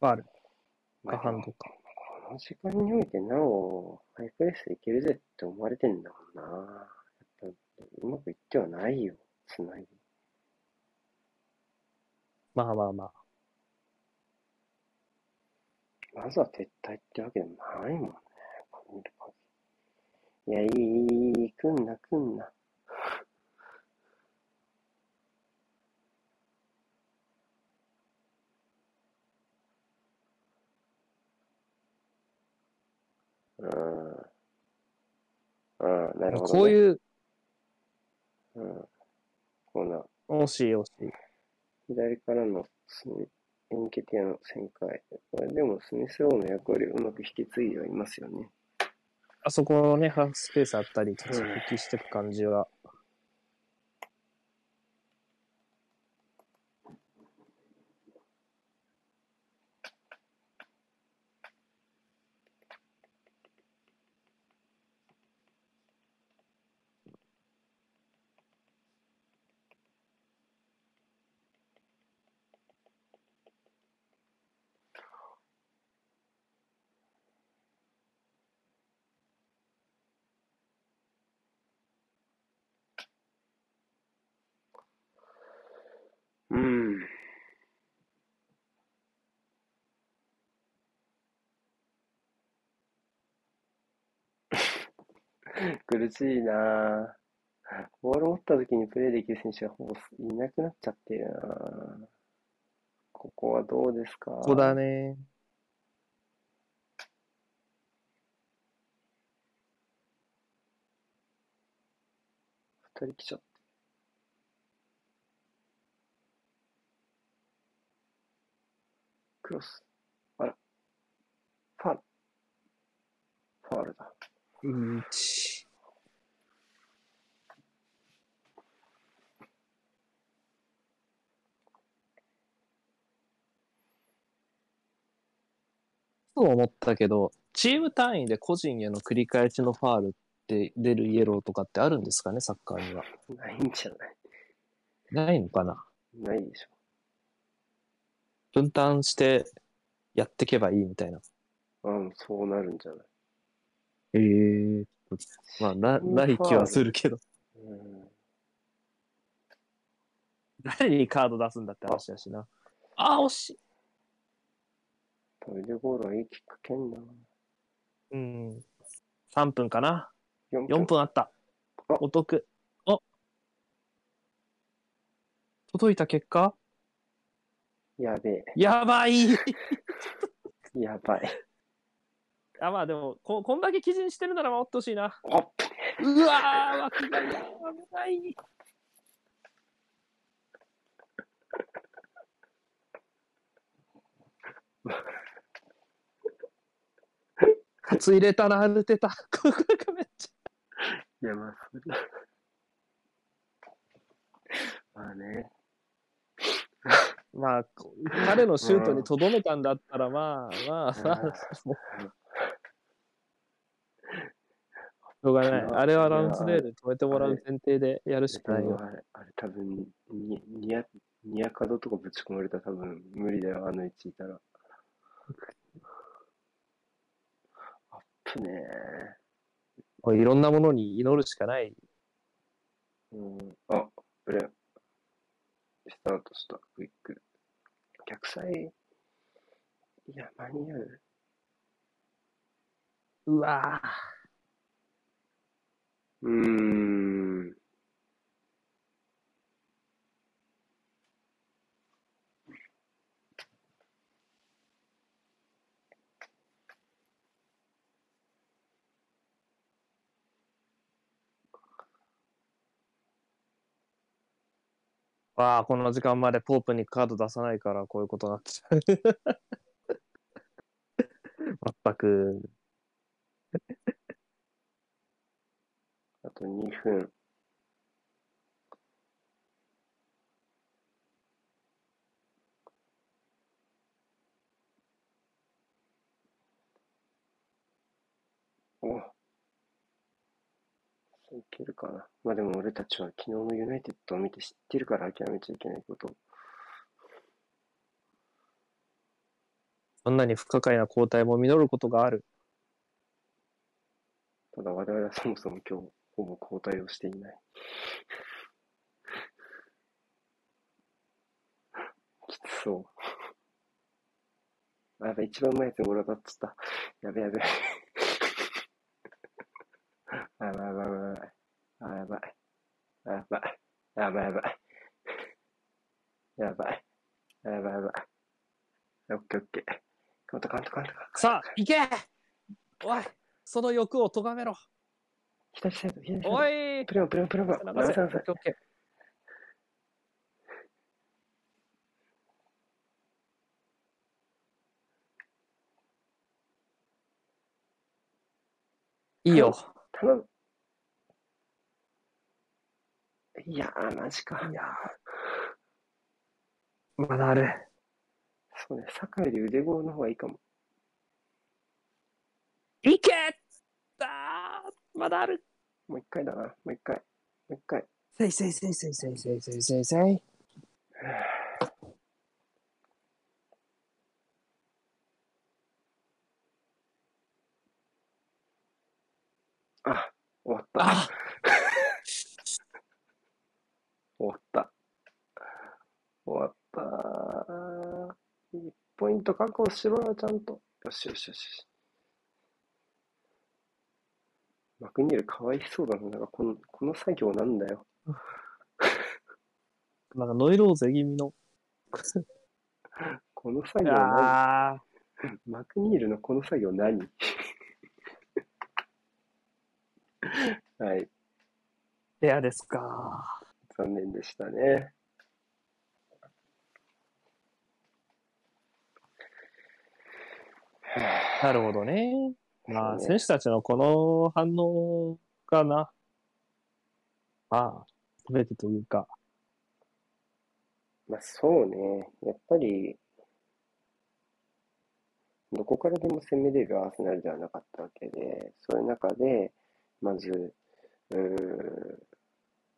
ファール。まあかハンドか。この時間においてなお、ハイプレスでいけるぜって思われてんだもんな。やっぱ、うまくいってはないよ、つなぎ。まあまあまあ。まずは撤退ってわけでもないもんね。ここ見る限り。いや、いい、いい、いい、来んな、来んな。うん。うん、なるほど、ね。こういう、うん。こんな、惜しい惜しい。左からのスミエンケティアの旋回。これでもスミスローの役割をうまく引き継いではいますよね。あそこのね、ハーフスペースあったり、突撃していく感じは。うん。苦しいなぁ。ボール持った時にプレーできる選手がほぼいなくなっちゃってるなぁここはどうですか？ここだね。二人来ちゃって。クロス。あら。ファウル。ファウルだ。1。そう思ったけど、チーム単位で個人への繰り返しのファールって出るイエローとかってあるんですかね、サッカーには。ないんじゃない？ないのかな？ないでしょ。分担してやってけばいいみたいな。うん、そうなるんじゃない？へえまあ、な、ない気はするけど。うん。誰にカード出すんだって話だしな。あ、惜しい。トイレゴールはいいキック蹴んな。うん。3分かな。4 4分あったあ。お得。お届いた結果？やべえ。やばい やばい。あ、まあでも、こ、こんだけ記事にしてるなら守ってほしいな。あうわー、枠外だ。危ない。カツ入れたな、抜てた。ここがめっちいや、まあ。まあね。ゃ。まあ、こ彼のシュートにとどめたんだったら、まあ、まあ、まあ、もう。しょうがない。あれはラウンズレール止めてもらう前提でやるしかないよ。あれ、あれ多分、に、にや、にやかどとかぶち込まれたら多分無理だよ、あの位置いたら。アップねもういろんなものに祈るしかない。うん。あ、ブレン。スタートした、クイック。逆サイ、いや、間に合う。うわうーん。ー。わあ、この時間までポープにカード出さないから、こういうことになっちゃう。まったく。あと2分。おいけるかな。まあでも俺たちは昨日のユナイテッドを見て知ってるから諦めちゃいけないこと。そんなに不可解な交代も実ることがある。ただ我々はそもそも今日ほぼ交代をしていない。きつそう。あやばい、一番前やつに俺当たっちゃった。やべやべ。あやばいやばいやばい。あやばい。あやばい。やばいやばい。やばい。やばいやばい。オッケーオッケー。カウントカウントカウントカウント。さあ、行けおいその欲を咎めろ左サイド、左サイド。おいプレオン、プレオン、プレオン。流せ流せ流せオッケーオッケーいいよ。頼む。いやー、マジか。いやまだある。そうね、サカより腕ゴーの方がいいかも。いけだーまだある。もう一回だな。もう一回。もう一回。せいせいせいせいせいせいせいせいせい。あ、終わった。あ終わった。終わった。1ポイント確保しろよ、ちゃんと。よしよしよし。マクニールかわいそうだな。なんかこの、この作業なんだよ。なんかノイローゼ気味の。この作業何？マクニールのこの作業何？はい、レアですか。残念でしたね。なるほどね。まあ、選手たちのこの反応がな。まあ、すべてというか。まあそうね、やっぱり、どこからでも攻めれるアーセナルではなかったわけで、そういう中で、まず、うー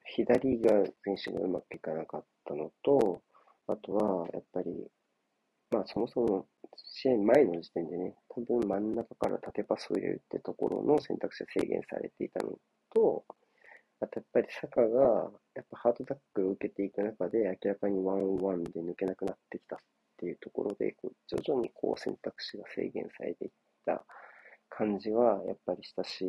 左が選手がうまくいかなかったのと、あとはやっぱり、まあそもそも試合前の時点でね、多分真ん中から縦パスを入れるってところの選択肢が制限されていたのと、あとやっぱりサカがやっぱハードタックルを受けていく中で明らかにワンオンワンで抜けなくなってきたっていうところで、徐々にこう選択肢が制限されていった感じはやっぱりしたし、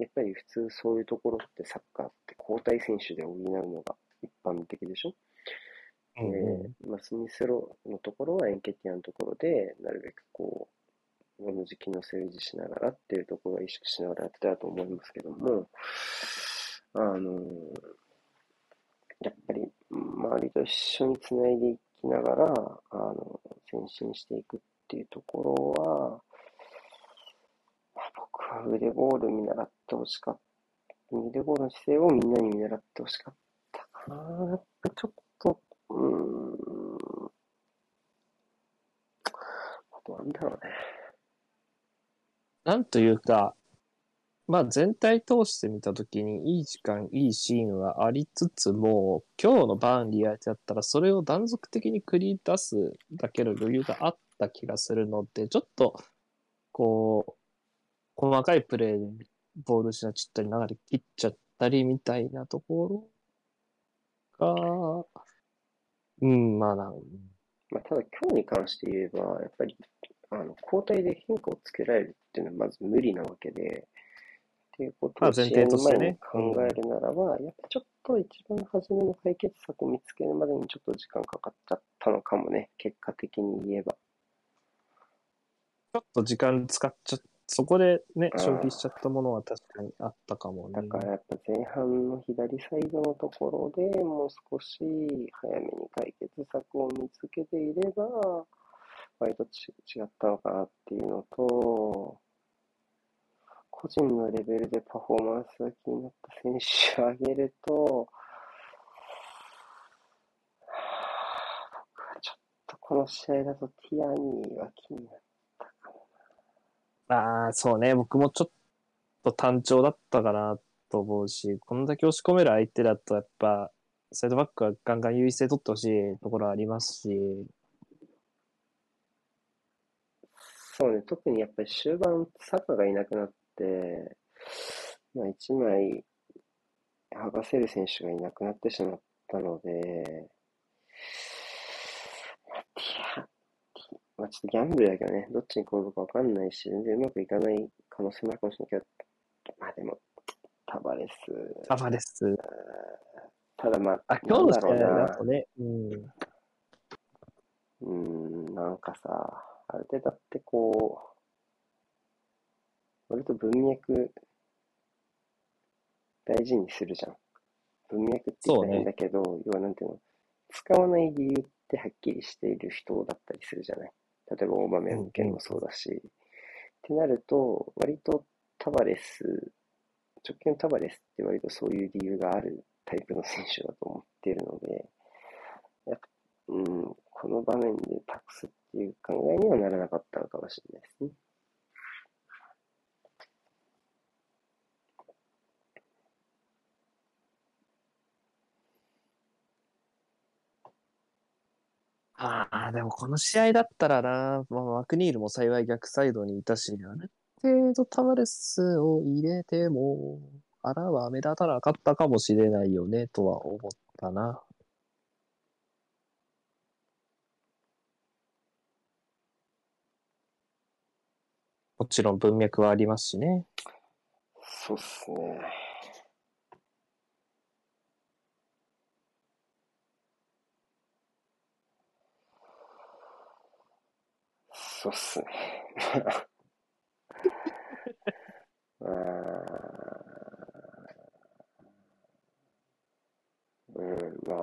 やっぱり普通そういうところってサッカーって交代選手で補うのが一般的でしょ？うんうん。えーまあ、スミスローのところはエンケティアのところで、なるべくこう、同じ機能性を維持しながらっていうところを意識しながらやってたと思いますけども、あのーやっぱり周りと一緒につないでいきながら、あの、前進していくっていうところは、まあ、腕ボール見習ってほしかった。腕ボールの姿勢をみんなに見習ってほしかったかな。ちょっと、うーん。あとなんだろうね。なんというか、まあ全体通して見たときにいい時間、いいシーンはありつつも、今日のバーンリー相手だったらそれを断続的に繰り出すだけの余裕があった気がするので、ちょっと、こう、細かいプレーでボール失っちゃったり、流れ切っちゃったりみたいなところが、うん、まあなん、まあ、ただ今日に関して言えば、やっぱり、あの、交代で変化をつけられるっていうのはまず無理なわけで、っていうことをまあ前提としてね。考えるならば、やっぱちょっと一番初めの解決策を見つけるまでにちょっと時間かかっちゃったのかもね、結果的に言えば。ちょっと時間使っちゃっそこでね、うん消費しちゃったものは確かにあったかもね。だからやっぱ前半の左サイドのところでもう少し早めに解決策を見つけていれば、割とち違ったのかなっていうのと、個人のレベルでパフォーマンスが気になった選手を挙げると、僕はちょっとこの試合だとティアニーは気になっ。ああ、そうね。僕もちょっと単調だったかなと思うし、こんだけ押し込める相手だと、やっぱ、サイドバックはガンガン優位性取ってほしいところありますし、そうね、特にやっぱり終盤、サカがいなくなって、まあ、一枚剥がせる選手がいなくなってしまったので、まあ、ちょっとギャンブルだけどね、どっちに転ぶかわかんないし、全然うまくいかない可能性もあるかもしれないけど、まあでも、タバレス、タバレス。ただまあ、あ、今日の試合だとね、うん。うーん、なんかさ、ある程度だってこう、割と文脈大事にするじゃん。文脈って言ったら変だけど、要はなんていうの、使わない理由ってはっきりしている人だったりするじゃない。例えば大豆の件もそうだし。ってなると、割とタバレス、直近のタバレスって割とそういう理由があるタイプの選手だと思っているので、やっぱうん、この場面で託すっていう考えにはならなかったのかもしれないですね。ああ、でもこの試合だったらな、まあ、マクニールも幸い逆サイドにいたし、ある程度タバレスを入れても、あらは目立たなかったかもしれないよね、とは思ったな。もちろん文脈はありますしね。そうっすね。そうっすね。うん、ま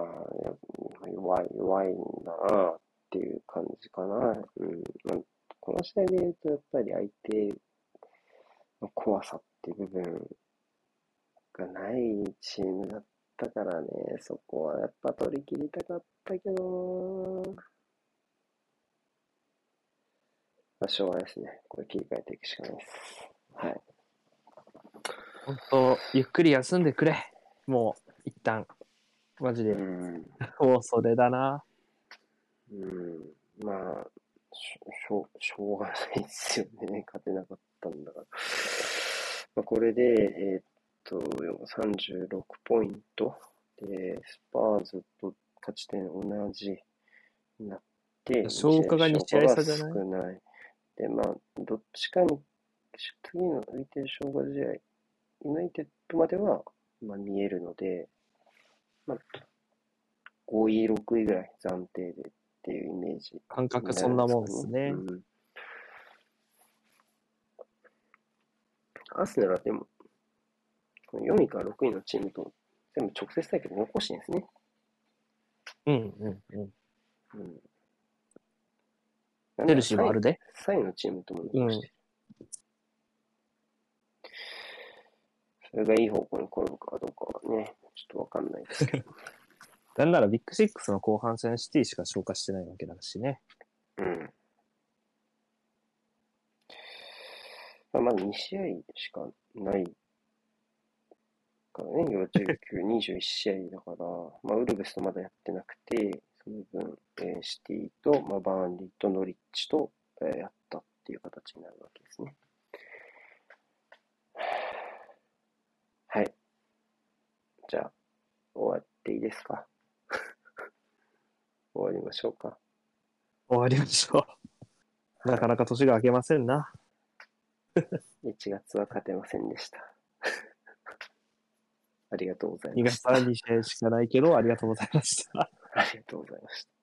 あ、弱い、弱いんだなっていう感じかな。うん、まあ、この試合で言うと、やっぱり相手の怖さっていう部分がないチームだったからね、そこはやっぱ取り切りたかったけどな。まあ、しょうがないですね。これ切り替えていくしかないです。はい。本当ゆっくり休んでくれ。もう、一旦。マジでう。ん。もうそれだな。うん。まあ、しょしょしょうがないですよね。勝てなかったんだから。まあ、これで、えーっと、36ポイント。で、スパーズと勝ち点同じになって、消化が二試合差じゃない？少ない。で、まあ、どっちかに、次の浮いてる消化試合、ユナイテッドまでは、まあ、見えるので、まあ、5位、6位ぐらい暫定でっていうイメージ感覚そんなもんですね。うんアーセナルはでも、この4位から6位のチームと全部直接対決残してるんですね。うんうんうん。うん。チェルシーもあるで。3位のチームとも残してる。それがいい方向に転ぶかどうかはね、ちょっとわかんないですけど。なんならビッグシックスの後半戦シティしか消化してないわけだしね。うん。まあ、まだ2試合しかないからね、49、21試合だから、まあ、ウルブスとまだやってなくて、その分、えーシティと、まあ、バーンリーとノリッチと、えーやったっていう形になるわけですね。はい。じゃあ、終わっていいですか？終わりましょうか。終わりましょう。なかなか年が明けませんな。1月は勝てませんでした。ありがとうござい2ました。月は2試合しかないけど、ありがとうございました。ありがとうございました。